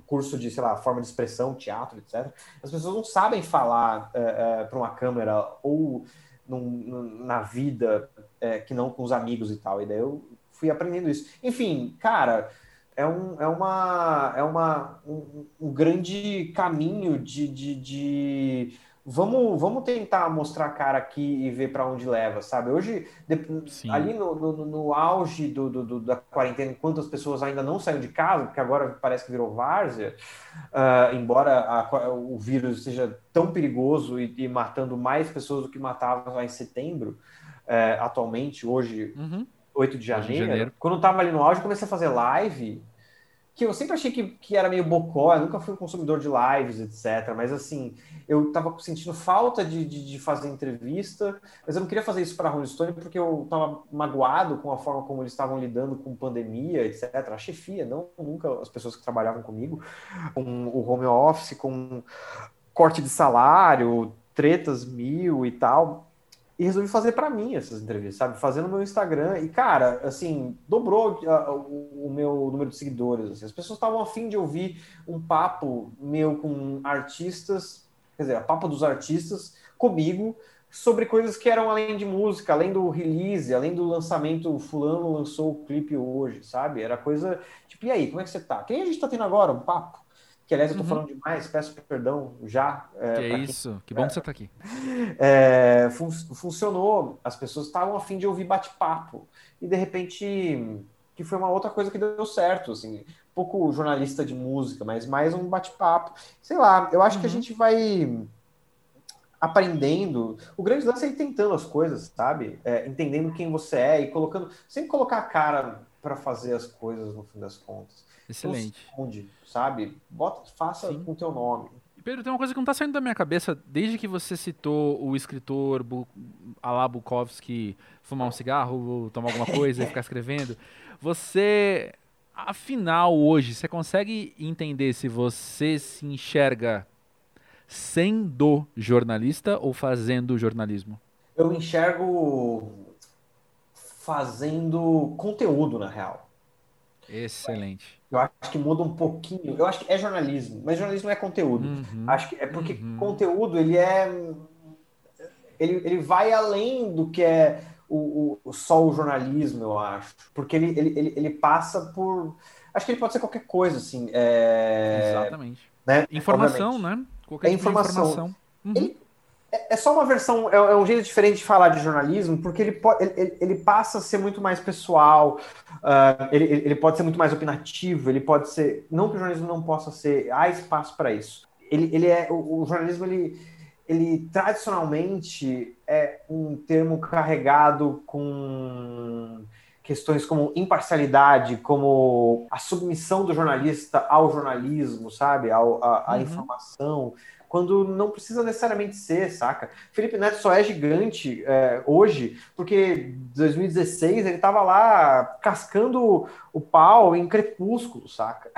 curso de, sei lá, forma de expressão, teatro, etc. As pessoas não sabem falar é, é, para uma câmera ou num, na vida é, que não com os amigos e tal. E daí eu fui aprendendo isso. Enfim, cara, é, um, é, uma, é uma, um, um grande caminho de, de, de vamos, vamos tentar mostrar a cara aqui e ver para onde leva, sabe? Hoje, de, ali no, no, no auge do, do, da quarentena, enquanto as pessoas ainda não saíram de casa, porque agora parece que virou várzea, uh, embora a, o vírus seja tão perigoso e, e, matando mais pessoas do que matava lá em setembro, uh, atualmente, hoje, uhum. 8 de janeiro, de janeiro. quando eu estava ali no auge, comecei a fazer live que eu sempre achei que, que era meio bocó, eu nunca fui um consumidor de lives, etc. Mas assim, eu tava sentindo falta de, de, de fazer entrevista, mas eu não queria fazer isso para a Rolling Stone porque eu tava magoado com a forma como eles estavam lidando com pandemia, etc. A chefia, não nunca as pessoas que trabalhavam comigo, com o home office, com corte de salário, tretas mil e tal. E resolvi fazer para mim essas entrevistas, sabe? Fazer no meu Instagram. E, cara, assim, dobrou uh, o, o, meu número de seguidores. Assim. As pessoas estavam afim de ouvir um papo meu com artistas, quer dizer, a papo dos artistas comigo, sobre coisas que eram além de música, além do release, além do lançamento. Fulano lançou o clipe hoje, sabe? Era coisa tipo, e aí, como é que você tá? Quem a gente tá tendo agora? Um papo? Que aliás eu tô uhum. falando demais, peço perdão já. É, que é isso, quem... que bom é, que você tá aqui. É, fun funcionou, as pessoas estavam afim de ouvir bate-papo, e de repente, que foi uma outra coisa que deu certo, assim, pouco jornalista de música, mas mais um bate-papo. Sei lá, eu acho uhum. que a uhum. gente vai aprendendo. O grande lance é ir tentando as coisas, sabe? É, entendendo quem você é e colocando, sem colocar a cara para fazer as coisas no fim das contas. Excelente. Onde, sabe? Bota, faça Sim. com o teu nome. Pedro, tem uma coisa que não está saindo da minha cabeça desde que você citou o escritor Bu Alá Bukowski fumar um cigarro, tomar alguma coisa e ficar escrevendo. Você, afinal, hoje, você consegue entender se você se enxerga sendo jornalista ou fazendo jornalismo? Eu enxergo fazendo conteúdo, na real. Excelente. Eu acho que muda um pouquinho. Eu acho que é jornalismo, mas jornalismo é conteúdo. Uhum, acho que é porque uhum. conteúdo ele é ele, ele vai além do que é o, o, só o jornalismo, eu acho. Porque ele, ele, ele, ele, passa por. Acho que ele pode ser qualquer coisa, assim. É... Exatamente. Né? Informação, Obviamente. né? Qualquer é tipo informação. informação. Uhum. Ele, é, é só uma versão, é, é, um jeito diferente de falar de jornalismo, porque ele, pode, ele, ele passa a ser muito mais pessoal, uh, ele, ele pode ser muito mais opinativo, ele pode ser. Não que o jornalismo não possa ser, há espaço para isso. Ele, ele é. O, o, jornalismo, ele, ele tradicionalmente é um termo carregado com questões como imparcialidade, como a submissão do jornalista ao jornalismo, sabe? Ao, a, a uhum. informação quando não precisa necessariamente ser, saca? Felipe Neto só é gigante é, hoje porque 2016 ele tava lá cascando o pau em Crepúsculo, saca?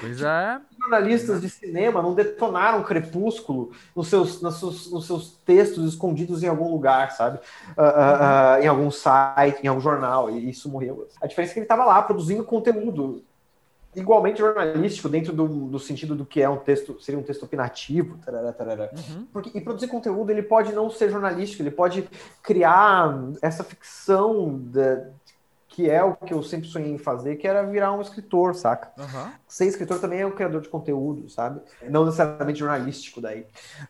Pois é. Jornalistas de cinema não detonaram Crepúsculo nos seus, nos seus, nos seus textos escondidos em algum lugar, sabe? Uh, uh, uh, em algum site, em algum jornal, e isso morreu. A diferença é que ele estava lá produzindo conteúdo igualmente jornalístico dentro do, do, sentido do que é um texto, seria um texto opinativo, tarará, tarará. Uhum. Porque, e produzir conteúdo, ele pode não ser jornalístico, ele pode criar essa ficção que é o que eu sempre sonhei em fazer, que era virar um escritor, saca? Uhum. Ser escritor também é um criador de conteúdo, sabe? Não necessariamente jornalístico daí.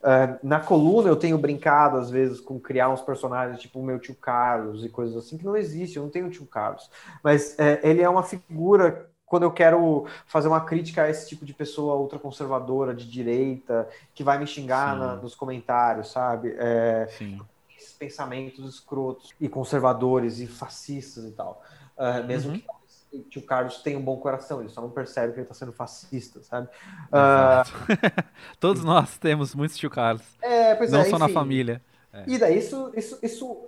Uh, na coluna eu tenho brincado, às vezes, com criar uns personagens, tipo o meu tio Carlos e coisas assim, que não existe, eu não tenho tio Carlos. Mas é, ele é uma figura quando eu quero fazer uma crítica a esse tipo de pessoa ultraconservadora, de direita, que vai me xingar na, nos comentários, sabe? É, esses pensamentos escrotos e conservadores e fascistas e tal. Uh, mesmo uhum. que o Carlos tenha um bom coração, ele só não percebe que ele está sendo fascista, sabe? Uh... Todos nós temos muitos tio Carlos. É, não é, só na família. É. E daí isso, isso, isso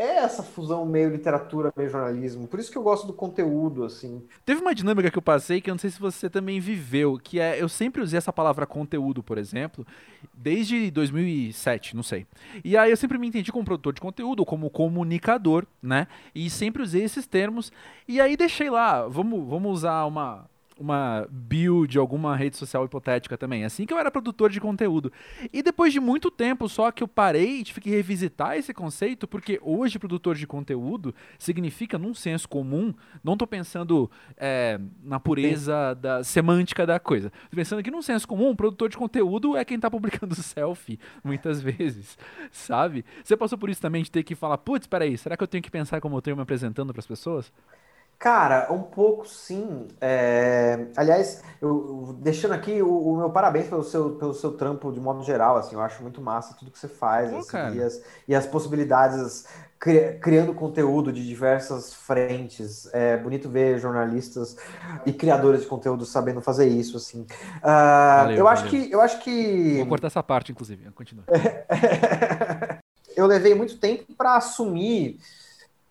é essa fusão meio literatura, meio jornalismo. Por isso que eu gosto do conteúdo, assim. Teve uma dinâmica que eu passei que eu não sei se você também viveu, que é eu sempre usei essa palavra conteúdo, por exemplo, desde 2007, não sei. E aí eu sempre me entendi como produtor de conteúdo, como comunicador, né? E sempre usei esses termos. E aí deixei lá, vamos, vamos usar uma uma bio de alguma rede social hipotética também. Assim que eu era produtor de conteúdo. E depois de muito tempo só que eu parei e tive que revisitar esse conceito, porque hoje produtor de conteúdo significa, num senso comum, não estou pensando é, na pureza Sim. da semântica da coisa. Tô pensando que num senso comum, produtor de conteúdo é quem está publicando selfie, muitas vezes, sabe? Você passou por isso também de ter que falar, putz, peraí, será que eu tenho que pensar como eu tenho me apresentando para as pessoas? Cara, um pouco sim. É... Aliás, eu, deixando aqui o, o, meu parabéns pelo seu, pelo seu trampo de modo geral, assim, eu acho muito massa tudo que você faz, assim, e, as, e as possibilidades, cri, criando conteúdo de diversas frentes. É bonito ver jornalistas e criadores de conteúdo sabendo fazer isso, assim. Uh, valeu, eu, valeu. Acho que, eu acho que... Vou cortar essa parte, inclusive, continua. eu levei muito tempo para assumir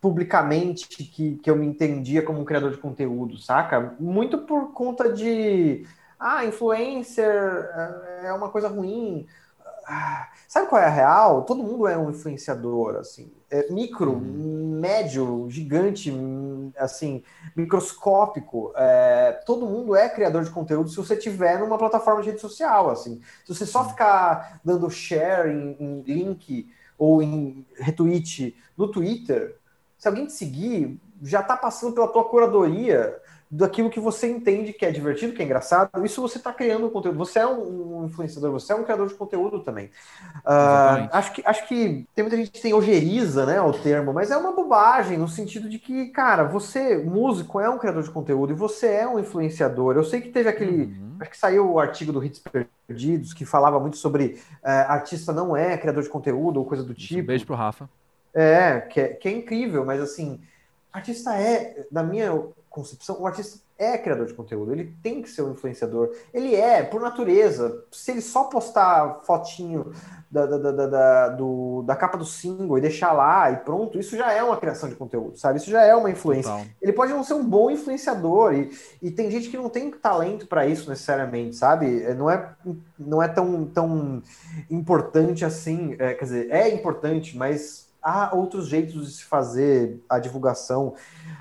publicamente que, que eu me entendia como um criador de conteúdo, saca? Muito por conta de ah, influencer é uma coisa ruim. ah, sabe qual é a real? Todo mundo é um influenciador, assim. É micro, uhum. médio, gigante, assim, microscópico. É, todo mundo é criador de conteúdo se você tiver numa plataforma de rede social, assim. Se você só ficar dando share em, em link ou em retweet no Twitter, se alguém te seguir, já está passando pela tua curadoria daquilo que você entende que é divertido, que é engraçado. Isso você está criando conteúdo. Você é um, influenciador, você é um criador de conteúdo também. Uh, acho, que, acho que tem muita gente que tem ojeriza, né, o termo, mas é uma bobagem no sentido de que, cara, você, músico, é um criador de conteúdo e você é um influenciador. Eu sei que teve aquele. Uhum. Acho que saiu o artigo do Hits Perdidos que falava muito sobre uh, artista não é criador de conteúdo ou coisa do tipo. Um beijo pro Rafa. É, que é, que é incrível, mas assim, artista é, na minha concepção, o artista é criador de conteúdo, ele tem que ser um influenciador. Ele é, por natureza. Se ele só postar fotinho da, da, da, da, do, da capa do single e deixar lá e pronto, isso já é uma criação de conteúdo, sabe? Isso já é uma influência. Ele pode não ser um bom influenciador e, e tem gente que não tem talento para isso necessariamente, sabe? É, não é, não é tão, tão importante assim. É, quer dizer, é importante, mas há outros jeitos de se fazer a divulgação.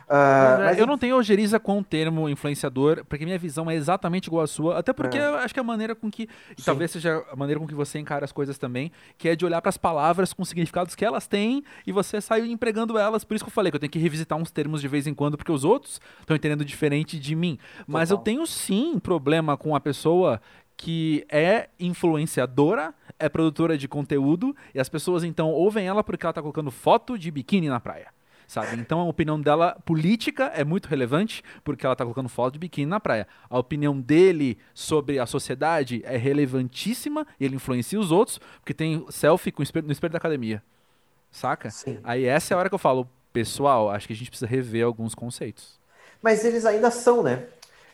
Uh, mas eu não tenho ojeriza com o termo influenciador, porque minha visão é exatamente igual à sua, até porque é. eu acho que é a maneira com que, e talvez seja a maneira com que você encara as coisas também, que é de olhar para as palavras com significados que elas têm e você sair empregando elas. Por isso que eu falei que eu tenho que revisitar uns termos de vez em quando, porque os outros estão entendendo diferente de mim. Mas Total. eu tenho sim problema com a pessoa que é influenciadora, é produtora de conteúdo, e as pessoas então ouvem ela porque ela tá colocando foto de biquíni na praia. Sabe? Então a opinião dela política é muito relevante porque ela tá colocando foto de biquíni na praia. A opinião dele sobre a sociedade é relevantíssima e ele influencia os outros porque tem selfie com espelho, no espelho da academia. Saca? Sim. Aí essa é a hora que eu falo, pessoal, acho que a gente precisa rever alguns conceitos. Mas eles ainda são, né?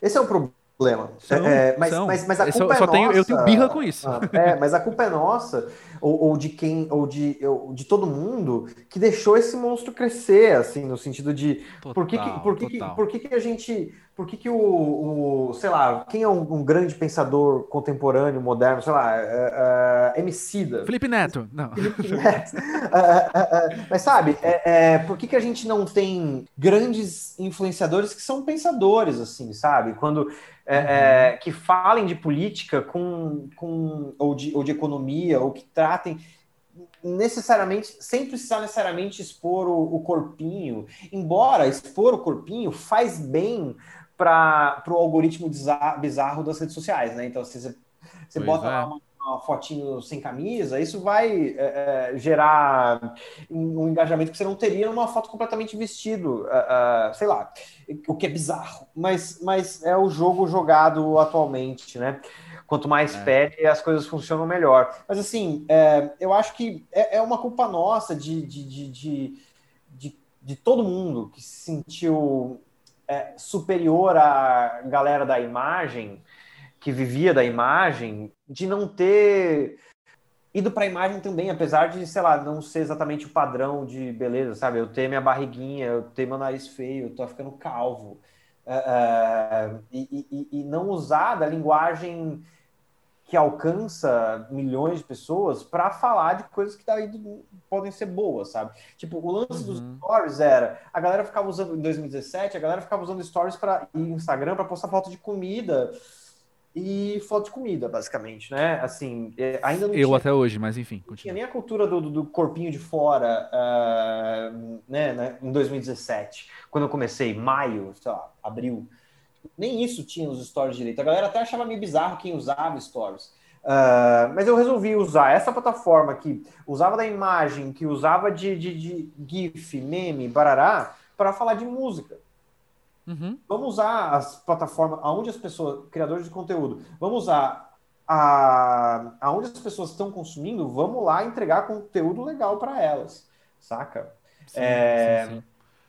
Esse é o problema problema. São, é, mas, mas, mas, a culpa é só nossa. Tenho, eu tenho birra com isso. Ah, é, mas a culpa é nossa, ou, ou, de quem, ou de, ou de todo mundo que deixou esse monstro crescer, assim, no sentido de total, por que, que, por que, que, por que, que a gente por que, que o, o, sei lá, quem é um, um, grande pensador contemporâneo, moderno, sei lá, uh, uh, Emicida? Felipe Neto, não. Felipe Neto. uh, mas sabe, é, é, por que, que a gente não tem grandes influenciadores que são pensadores, assim, sabe? Quando é, é, uhum. que falem de política com, com ou, de, ou de economia, ou que tratem necessariamente, sem precisar necessariamente expor o, o corpinho, embora expor o corpinho faz bem para o algoritmo bizarro das redes sociais, né? Então, se você, você bota é. lá uma, uma, fotinho sem camisa, isso vai é, é, gerar um engajamento que você não teria numa foto completamente vestido, é, é, sei lá, o que é bizarro, mas, mas é o jogo jogado atualmente, né? Quanto mais é. pede, as coisas funcionam melhor. Mas assim, eu acho que é, uma culpa nossa de, de, de, de, de, todo mundo que se sentiu é, superior à galera da imagem, que vivia da imagem, de não ter ido para a imagem também, apesar de, sei lá, não ser exatamente o padrão de beleza, sabe? Eu ter minha barriguinha, eu ter meu nariz feio, eu tô ficando calvo. Uh, e, e, e, não usar da linguagem que alcança milhões de pessoas para falar de coisas que daí podem ser boas, sabe? Tipo, o lance uhum. dos stories era, a galera ficava usando em 2017, a galera ficava usando stories para Instagram para postar foto de comida e foto de comida, basicamente, né? Assim, é, ainda não Eu tinha, até hoje, mas enfim, continua. tinha nem a cultura do, do corpinho de fora, uh, né, né, em 2017, quando eu comecei, maio, sei lá, abril, nem isso tinha nos stories direito. A galera até achava meio bizarro quem usava stories. Uh, mas eu resolvi usar essa plataforma que usava da imagem, que usava de, de, de GIF, meme, barará, para falar de música. Uhum. Vamos usar as plataformas onde as pessoas, criadores de conteúdo, vamos usar a, aonde as pessoas estão consumindo, vamos lá entregar conteúdo legal para elas, saca? Sim, é, sim, sim.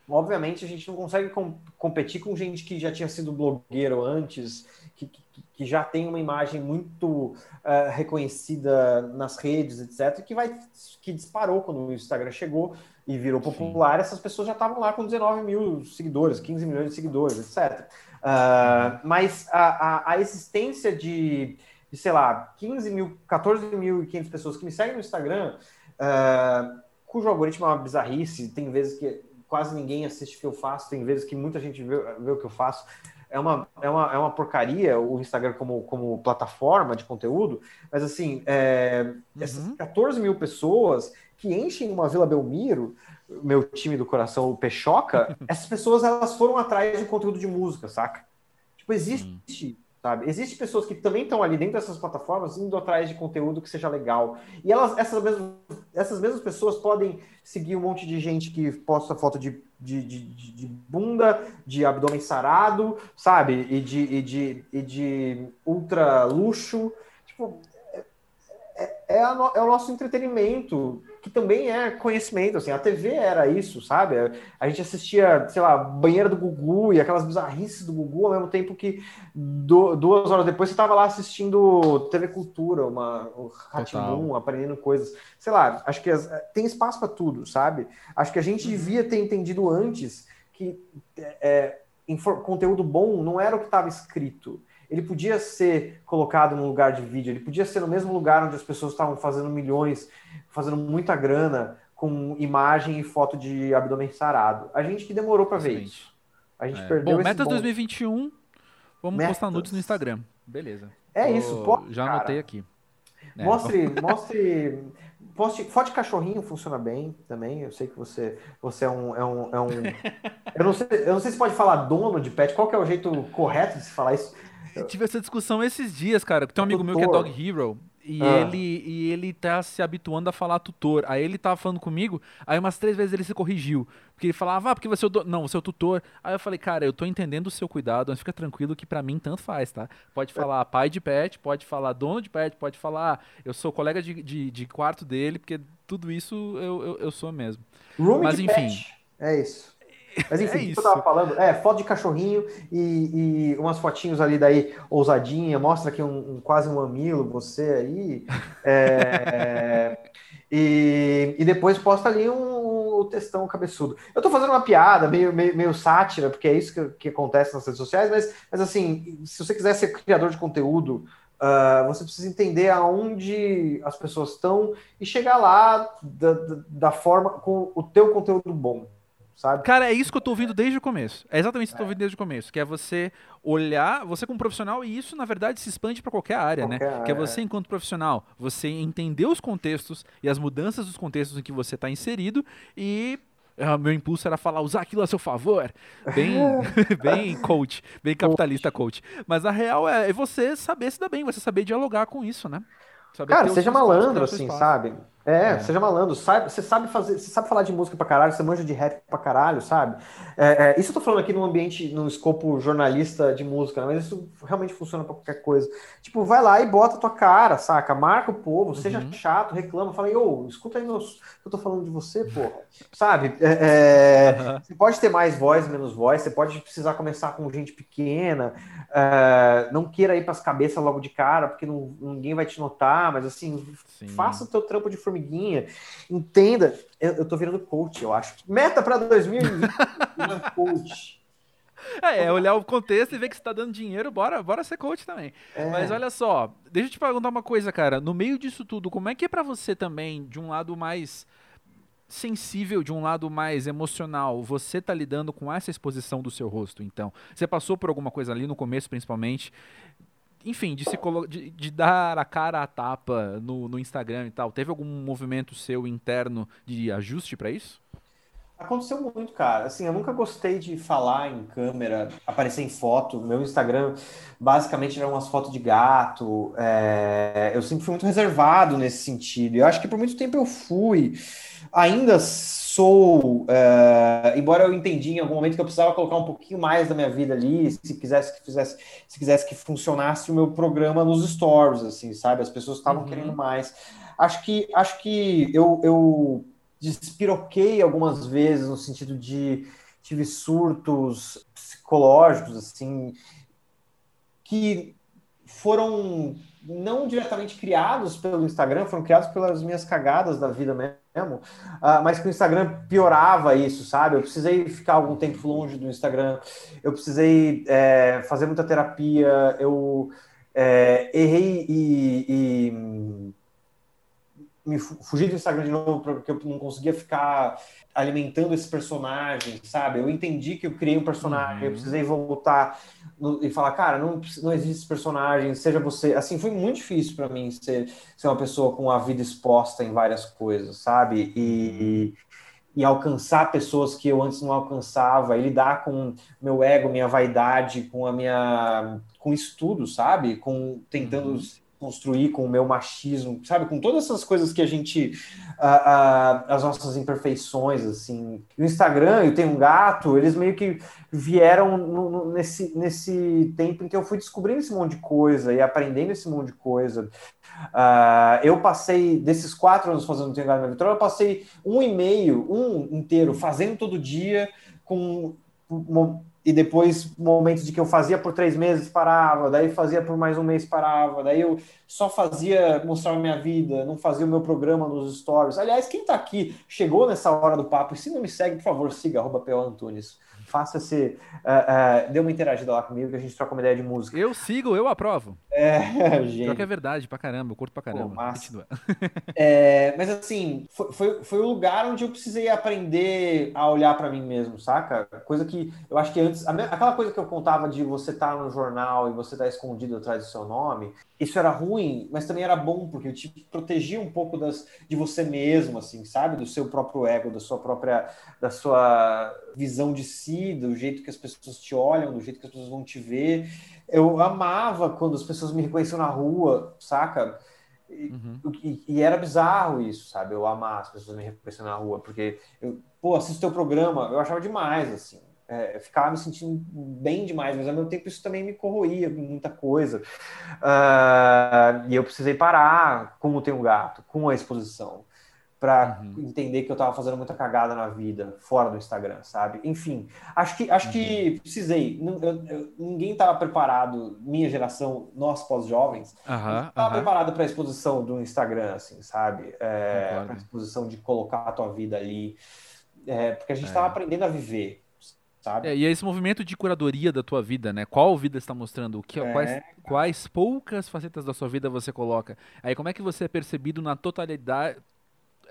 Obviamente a gente não consegue com, competir com gente que já tinha sido blogueiro antes, que, que, que já tem uma imagem muito uh, reconhecida nas redes, etc., que vai que disparou quando o Instagram chegou e virou popular. Sim. Essas pessoas já estavam lá com 19 mil seguidores, 15 milhões de seguidores, etc. Uh, mas a, a, a existência de de, sei lá, 15 mil, 14.500 pessoas que me seguem no Instagram, uh, cujo algoritmo é uma bizarrice, tem vezes que quase ninguém assiste o que eu faço, tem vezes que muita gente vê, vê o que eu faço. É uma, é, uma, é uma porcaria o Instagram como, como plataforma de conteúdo, mas assim, é, uhum. essas 14 mil pessoas que enchem uma Vila Belmiro, meu time do coração, o Peixoca, essas pessoas elas foram atrás de conteúdo de música, saca? Tipo, existe sabe? Existem pessoas que também estão ali dentro dessas plataformas indo atrás de conteúdo que seja legal. E elas, essas mesmas, essas mesmas pessoas podem seguir um monte de gente que posta foto de, de, de, de bunda, de abdômen sarado, sabe? E de, e de, e de ultra luxo. Tipo, é, é, é, a, é o nosso entretenimento que também é conhecimento, assim, a TV era isso, sabe? A gente assistia, sei lá, banheira do Gugu e aquelas bizarrices do Gugu, ao mesmo tempo que do, duas horas depois você estava lá assistindo TV Cultura, uma, o Ratimbum, aprendendo coisas. Sei lá, acho que as, tem espaço para tudo, sabe? Acho que a gente uhum. devia ter entendido antes que é, é conteúdo bom não era o que estava escrito, ele podia ser colocado no lugar de vídeo, ele podia ser no mesmo lugar onde as pessoas estavam fazendo milhões, fazendo muita grana com imagem e foto de abdômen sarado. A gente que demorou para ver isso. A gente é. perdeu Bom, meta bom... 2021, vamos Metas. postar nudes no Instagram. Beleza. É isso, pode, Já cara. anotei aqui. É. Mostre, mostre Poste, foto de cachorrinho funciona bem também. Eu sei que você, você é um. É um, é um... eu, não sei, eu não sei se pode falar dono de pet. Qual que é o jeito correto de se falar isso? Tive essa discussão esses dias, cara. Tem um amigo meu que é Dog Hero. E, ah. ele, e ele tá se habituando a falar tutor. Aí ele tava falando comigo, aí umas três vezes ele se corrigiu. Porque ele falava, ah, porque você é o do... Não, você é o tutor. Aí eu falei, cara, eu tô entendendo o seu cuidado, mas fica tranquilo que para mim tanto faz, tá? Pode falar pai de pet, pode falar dono de pet, pode falar, eu sou colega de, de, de quarto dele, porque tudo isso eu, eu, eu sou mesmo. Room mas enfim. Pet. É isso. Mas enfim, é o que eu tava falando? É, foto de cachorrinho e, e umas fotinhos ali daí, ousadinha, mostra aqui um, um quase um mamilo, você aí. É, e, e depois posta ali um, um textão cabeçudo. Eu tô fazendo uma piada, meio, meio, meio sátira, porque é isso que, que acontece nas redes sociais, mas, mas assim, se você quiser ser criador de conteúdo, Uh, você precisa entender aonde as pessoas estão e chegar lá da, da, da, forma com o teu conteúdo bom sabe? Cara, é isso que eu tô ouvindo desde o começo. É exatamente isso que eu tô ouvindo desde o começo, que é você olhar, você como profissional, e isso na verdade se expande para qualquer área, né? qualquer né? Área. Que é você enquanto profissional, você entender os contextos e as mudanças dos contextos em que você está inserido e ah, meu impulso era falar, usar aquilo a seu favor. Bem, bem coach, bem capitalista coach. Mas a real é, é você saber se dar bem, você saber dialogar com isso, né? Saber Cara, seja malandro, assim, sabe? É, é, seja malandro, sabe, você sabe fazer, você sabe falar de música pra caralho, você manja de rap pra caralho, sabe? É, é, isso eu tô falando aqui num ambiente, num escopo jornalista de música, né? mas isso realmente funciona pra qualquer coisa. Tipo, vai lá e bota a tua cara, saca? Marca o povo, seja uhum. chato, reclama, fala, ô, escuta aí meus, eu tô falando de você, porra. Sabe? Uhum. Você pode ter mais voz, menos voz, você pode precisar começar com gente pequena, é, não queira ir pras cabeças logo de cara, porque não, ninguém vai te notar, mas assim, Sim. faça o teu trampo de formiguinha formiguinha. Entenda, eu, eu tô virando coach, eu acho. Meta para 2020, coach. É, é, olhar o contexto e ver que você tá dando dinheiro, bora, bora ser coach também. É. Mas olha só, deixa eu te perguntar uma coisa, cara. No meio disso tudo, como é que é para você também, de um lado mais sensível, de um lado mais emocional, você tá lidando com essa exposição do seu rosto, então? Você passou por alguma coisa ali no começo, principalmente, enfim, de, se de, de, dar a cara à tapa no, no Instagram e tal, teve algum movimento seu interno de ajuste para isso? Aconteceu muito, cara. Assim, eu nunca gostei de falar em câmera, aparecer em foto. Meu Instagram basicamente eram umas fotos de gato. É... Eu sempre fui muito reservado nesse sentido. Eu acho que por muito tempo eu fui. Ainda sou, é, embora eu entendi em algum momento que eu precisava colocar um pouquinho mais da minha vida ali, se quisesse que fizesse, se quisesse que funcionasse o meu programa nos stories, assim, sabe? As pessoas estavam uhum. querendo mais. Acho que acho que eu, eu despiroquei algumas vezes no sentido de tive surtos psicológicos assim que foram não diretamente criados pelo Instagram, foram criados pelas minhas cagadas da vida mesmo uh, mas que o Instagram piorava isso, sabe? Eu precisei ficar algum tempo longe do Instagram, eu precisei é, fazer muita terapia, eu, é, errei e, e me fugi do Instagram de novo porque eu não conseguia ficar alimentando esse personagem, sabe? Eu entendi que eu criei um personagem, uhum. eu precisei voltar no, e falar, cara, não, não existe esse personagem, seja você. Assim, foi muito difícil para mim ser, ser uma pessoa com a vida exposta em várias coisas, sabe? E, e alcançar pessoas que eu antes não alcançava, e lidar com meu ego, minha vaidade, com a minha. com estudo, sabe? Com tentando. Uhum construir com o meu machismo, sabe? Com todas essas coisas que a gente. as nossas imperfeições, assim. No Instagram, eu tenho um gato, eles meio que vieram no, no, nesse, nesse tempo em que eu fui descobrindo esse monte de coisa e aprendendo esse monte de coisa. Uh, eu passei, desses quatro anos fazendo Tenho Gato na Vitória, eu passei um e meio, um inteiro, fazendo todo dia, com e depois momentos de que eu fazia por três meses, parava, daí fazia por mais um mês, parava, daí eu só fazia mostrar minha vida, não fazia o meu programa nos stories. Aliás, quem está aqui, chegou nessa hora do papo, e se não me segue, por favor, siga, arroba Antunes faça esse. Uh, uh, dê uma interagida lá comigo que a gente troca uma ideia de música. Eu sigo, eu aprovo. É, gente. Pior que é verdade, pra caramba, eu curto pra caramba. Pô, é, mas assim, foi, foi, foi, o lugar onde eu precisei aprender a olhar para mim mesmo, saca? Coisa que eu acho que antes. Aquela coisa que eu contava de você estar tá no jornal e você estar tá escondido atrás do seu nome, isso era ruim, mas também era bom, porque te protegia um pouco das, de você mesmo, assim, sabe? Do seu próprio ego, da sua própria, da sua visão de si, do jeito que as pessoas te olham, do jeito que as pessoas vão te ver. Eu amava quando as pessoas me reconheciam na rua, saca? E, uhum. e, e, era bizarro isso, sabe? Eu amar as pessoas me reconhecendo na rua, porque eu, pô, assisto teu programa, eu achava demais, assim é, ficava me sentindo bem demais, mas ao mesmo tempo isso também me corroía muita coisa. Uh, e eu precisei parar com o Tem um Gato, com a exposição, para uhum. entender que eu estava fazendo muita cagada na vida, fora do Instagram, sabe? Enfim, acho que, acho uhum. que precisei. Eu, eu, ninguém estava preparado, minha geração, nós pós-jovens, uhum. estava preparado para a exposição do Instagram, assim, sabe? É, para a exposição de colocar a tua vida ali. É, porque a gente estava é. aprendendo a viver sabe? É, e é esse movimento de curadoria da tua vida, né? Qual vida está mostrando? O que, é. quais, quais poucas facetas da sua vida você coloca? Aí como é que você é percebido na totalidade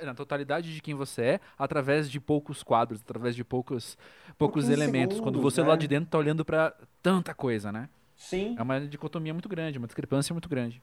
na totalidade de quem você é, através de poucos quadros, através de poucos, poucos elementos. Segundos, Quando você né? lá de dentro está olhando para tanta coisa, né? Sim. É uma dicotomia muito grande, uma discrepância muito grande.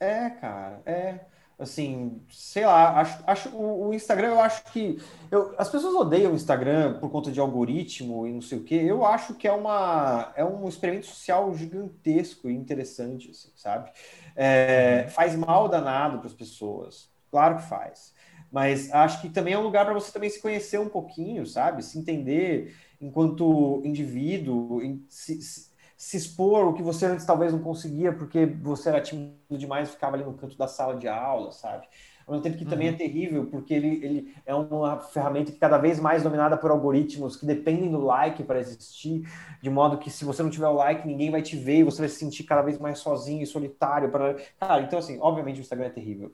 É, cara, é assim, sei lá, acho, acho o, o, Instagram, eu acho que eu, as pessoas odeiam o Instagram por conta de algoritmo e não sei o que. Eu acho que é uma é um experimento social gigantesco e interessante, assim, sabe? É, uhum. faz mal danado para as pessoas, claro que faz. Mas acho que também é um lugar para você também se conhecer um pouquinho, sabe? Se entender enquanto indivíduo, se, se se expor, o que você antes talvez não conseguia porque você era tímido demais e ficava ali no canto da sala de aula, sabe? Ao mesmo tempo que também é uhum. terrível, porque ele, ele é uma ferramenta que cada vez mais dominada por algoritmos que dependem do like para existir, de modo que se você não tiver o like, ninguém vai te ver e você vai se sentir cada vez mais sozinho e solitário. Pra... Cara, então assim, obviamente o Instagram é terrível.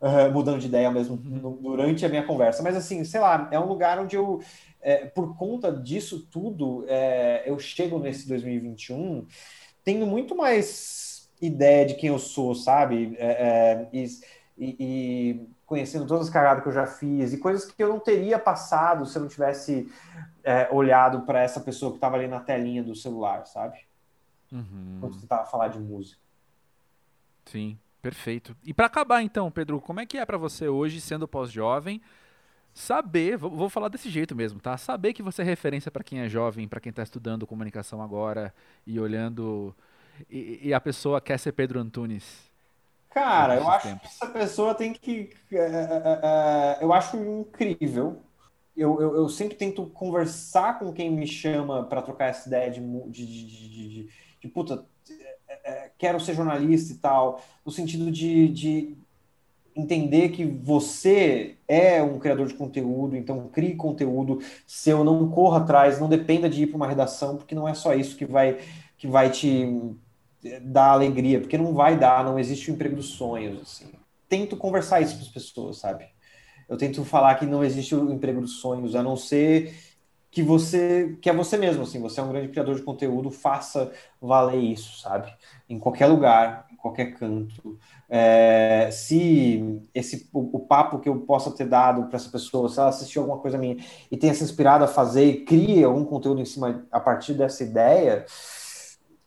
Uh, mudando de ideia mesmo durante a minha conversa, mas assim, sei lá, é um lugar onde eu é, por conta disso tudo, é, eu chego nesse 2021 tendo muito mais ideia de quem eu sou, sabe? É, é e, e, conhecendo todas as cagadas que eu já fiz e coisas que eu não teria passado se eu não tivesse é, olhado para essa pessoa que estava ali na telinha do celular, sabe? Uhum. Quando você estava falar de música. Sim, perfeito. E para acabar então, Pedro, como é que é para você hoje, sendo pós-jovem, saber, vou, vou, falar desse jeito mesmo, tá? Saber que você é referência para quem é jovem, para quem está estudando comunicação agora e olhando e, e, a pessoa quer ser Pedro Antunes. Cara, eu acho tempos. que essa pessoa tem que, uh, uh, uh, eu acho incrível. Eu, eu, eu, sempre tento conversar com quem me chama para trocar essa ideia de, de, de, de, de puta, quero ser jornalista e tal, no sentido de, de entender que você é um criador de conteúdo, então crie conteúdo seu, não corra atrás, não dependa de ir para uma redação, porque não é só isso que vai, que vai te dar alegria, porque não vai dar, não existe o emprego dos sonhos. Assim. Tento conversar isso com as pessoas, sabe? Eu tento falar que não existe o emprego dos sonhos, a não ser que você que é você mesmo, assim, você é um grande criador de conteúdo, faça valer isso, sabe? Em qualquer lugar, qualquer canto. É, se esse o, o, papo que eu possa ter dado para essa pessoa, se ela assistiu alguma coisa minha e tenha se inspirado a fazer e cria algum conteúdo em cima a partir dessa ideia,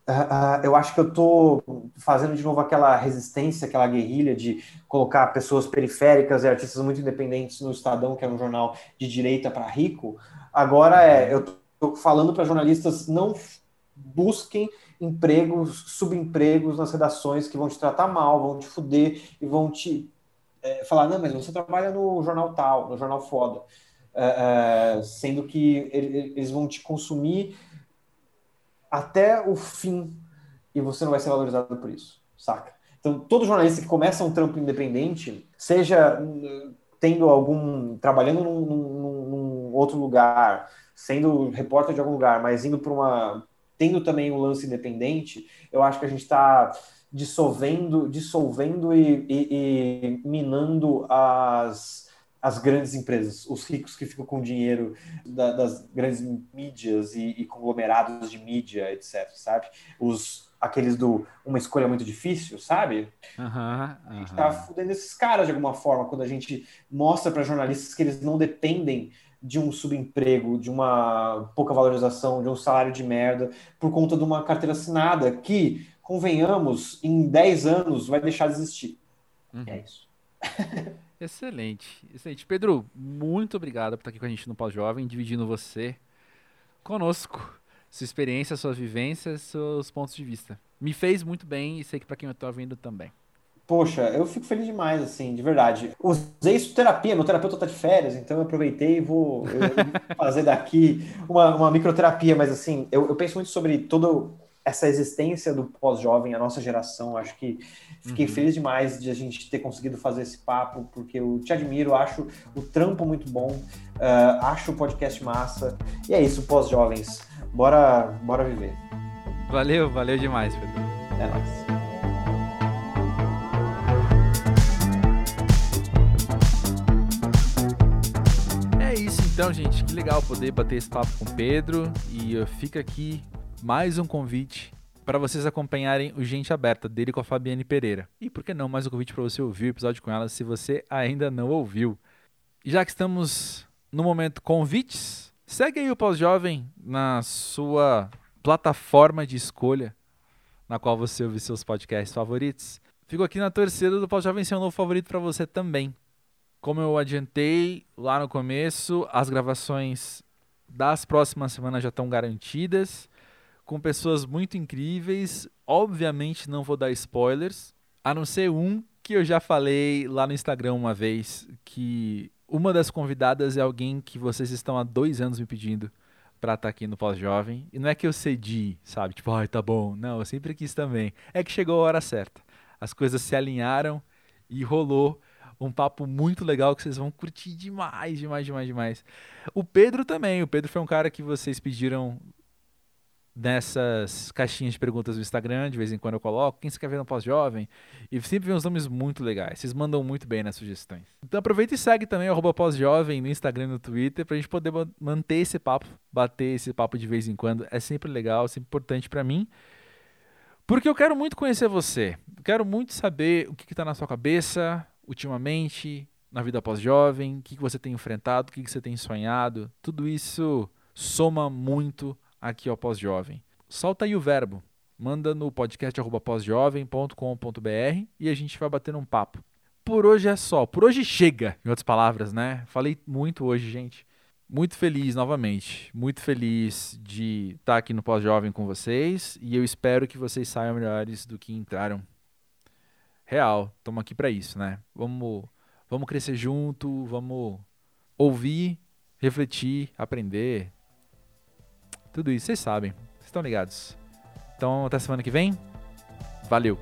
uh, eu acho que eu estou fazendo de novo aquela resistência, aquela guerrilha de colocar pessoas periféricas e artistas muito independentes no Estadão, que é um jornal de direita para rico. Agora é, eu estou falando para jornalistas não busquem empregos, subempregos nas redações que vão te tratar mal, vão te fuder e vão te é, falar, não, mas você trabalha no jornal tal, no jornal foda. É, é, sendo que eles vão te consumir até o fim e você não vai ser valorizado por isso, saca? Então, todo jornalista que começa um trampo independente, seja hum, tendo algum. trabalhando num, num, outro lugar, sendo repórter de algum lugar, mas indo para uma tendo também um lance independente, eu acho que a gente está dissolvendo, dissolvendo e, e, e, minando as, as grandes empresas, os ricos que ficam com dinheiro da, das grandes mídias e, e, conglomerados de mídia, etc, sabe? Os aqueles do uma escolha muito difícil, sabe? Uhum, uhum. A gente tá fudendo esses caras de alguma forma quando a gente mostra para jornalistas que eles não dependem de um subemprego, de uma pouca valorização, de um salário de merda, por conta de uma carteira assinada que, convenhamos, em 10 anos vai deixar de existir. Uhum. É isso. excelente, excelente. Pedro, muito obrigado por estar aqui com a gente no Pós-Jovem, dividindo você conosco, sua experiência, suas vivências, seus pontos de vista. Me fez muito bem e sei que para quem eu estou ouvindo também. Poxa, eu fico feliz demais, assim, de verdade. Usei isso terapia, meu terapeuta tá de férias, então eu aproveitei e vou fazer daqui uma, uma microterapia, mas assim, eu, eu penso muito sobre toda essa existência do pós-jovem, a nossa geração. Acho que fiquei uhum. feliz demais de a gente ter conseguido fazer esse papo, porque eu te admiro, acho o trampo muito bom, uh, acho o podcast massa. E é isso, pós-jovens. Bora, bora viver. Valeu, valeu demais, Pedro. É nóis. Então, gente, que legal poder bater esse papo com o Pedro. E fica aqui mais um convite para vocês acompanharem o Gente Aberta dele com a Fabiane Pereira. E por que não mais um convite para você ouvir o episódio com ela se você ainda não ouviu. Já que estamos no momento convites, segue aí o Pós-Jovem na sua plataforma de escolha na qual você ouve seus podcasts favoritos. Fico aqui na torcida do Pós-Jovem ser um novo favorito para você também. Como eu adiantei lá no começo, as gravações das próximas semanas já estão garantidas, com pessoas muito incríveis. Obviamente não vou dar spoilers, a não ser um que eu já falei lá no Instagram uma vez, que uma das convidadas é alguém que vocês estão há dois anos me pedindo para estar tá aqui no Pós-Jovem. E não é que eu cedi, sabe? Tipo, ai, tá bom. Não, eu sempre quis também. É que chegou a hora certa. As coisas se alinharam e rolou um papo muito legal que vocês vão curtir demais, demais, demais, demais. O Pedro também. O Pedro foi um cara que vocês pediram nessas caixinhas de perguntas do Instagram, de vez em quando eu coloco, quem você quer ver no pós-jovem? E sempre vem uns nomes muito legais, vocês mandam muito bem nas sugestões. Então aproveita e segue também o pós-jovem no Instagram e no Twitter pra gente poder manter esse papo, bater esse papo de vez em quando. É sempre legal, sempre importante para mim. Porque eu quero muito conhecer você. Quero muito saber o que, que tá na sua cabeça, ultimamente, na vida pós-jovem, o que, que você tem enfrentado, o que, que você tem sonhado. Tudo isso soma muito aqui ao pós-jovem. Solta aí o verbo. Manda no podcast pósjovem.com.br e a gente vai bater um papo. Por hoje é só. Por hoje chega, em outras palavras, né? Falei muito hoje, gente. Muito feliz novamente. Muito feliz de estar aqui no Pós-Jovem com vocês. E eu espero que vocês saiam melhores do que entraram real, estamos aqui para isso, né? Vamos, vamos crescer junto, vamos ouvir, refletir, aprender. Tudo isso, vocês sabem, vocês estão ligados. Então, até semana que vem. Valeu!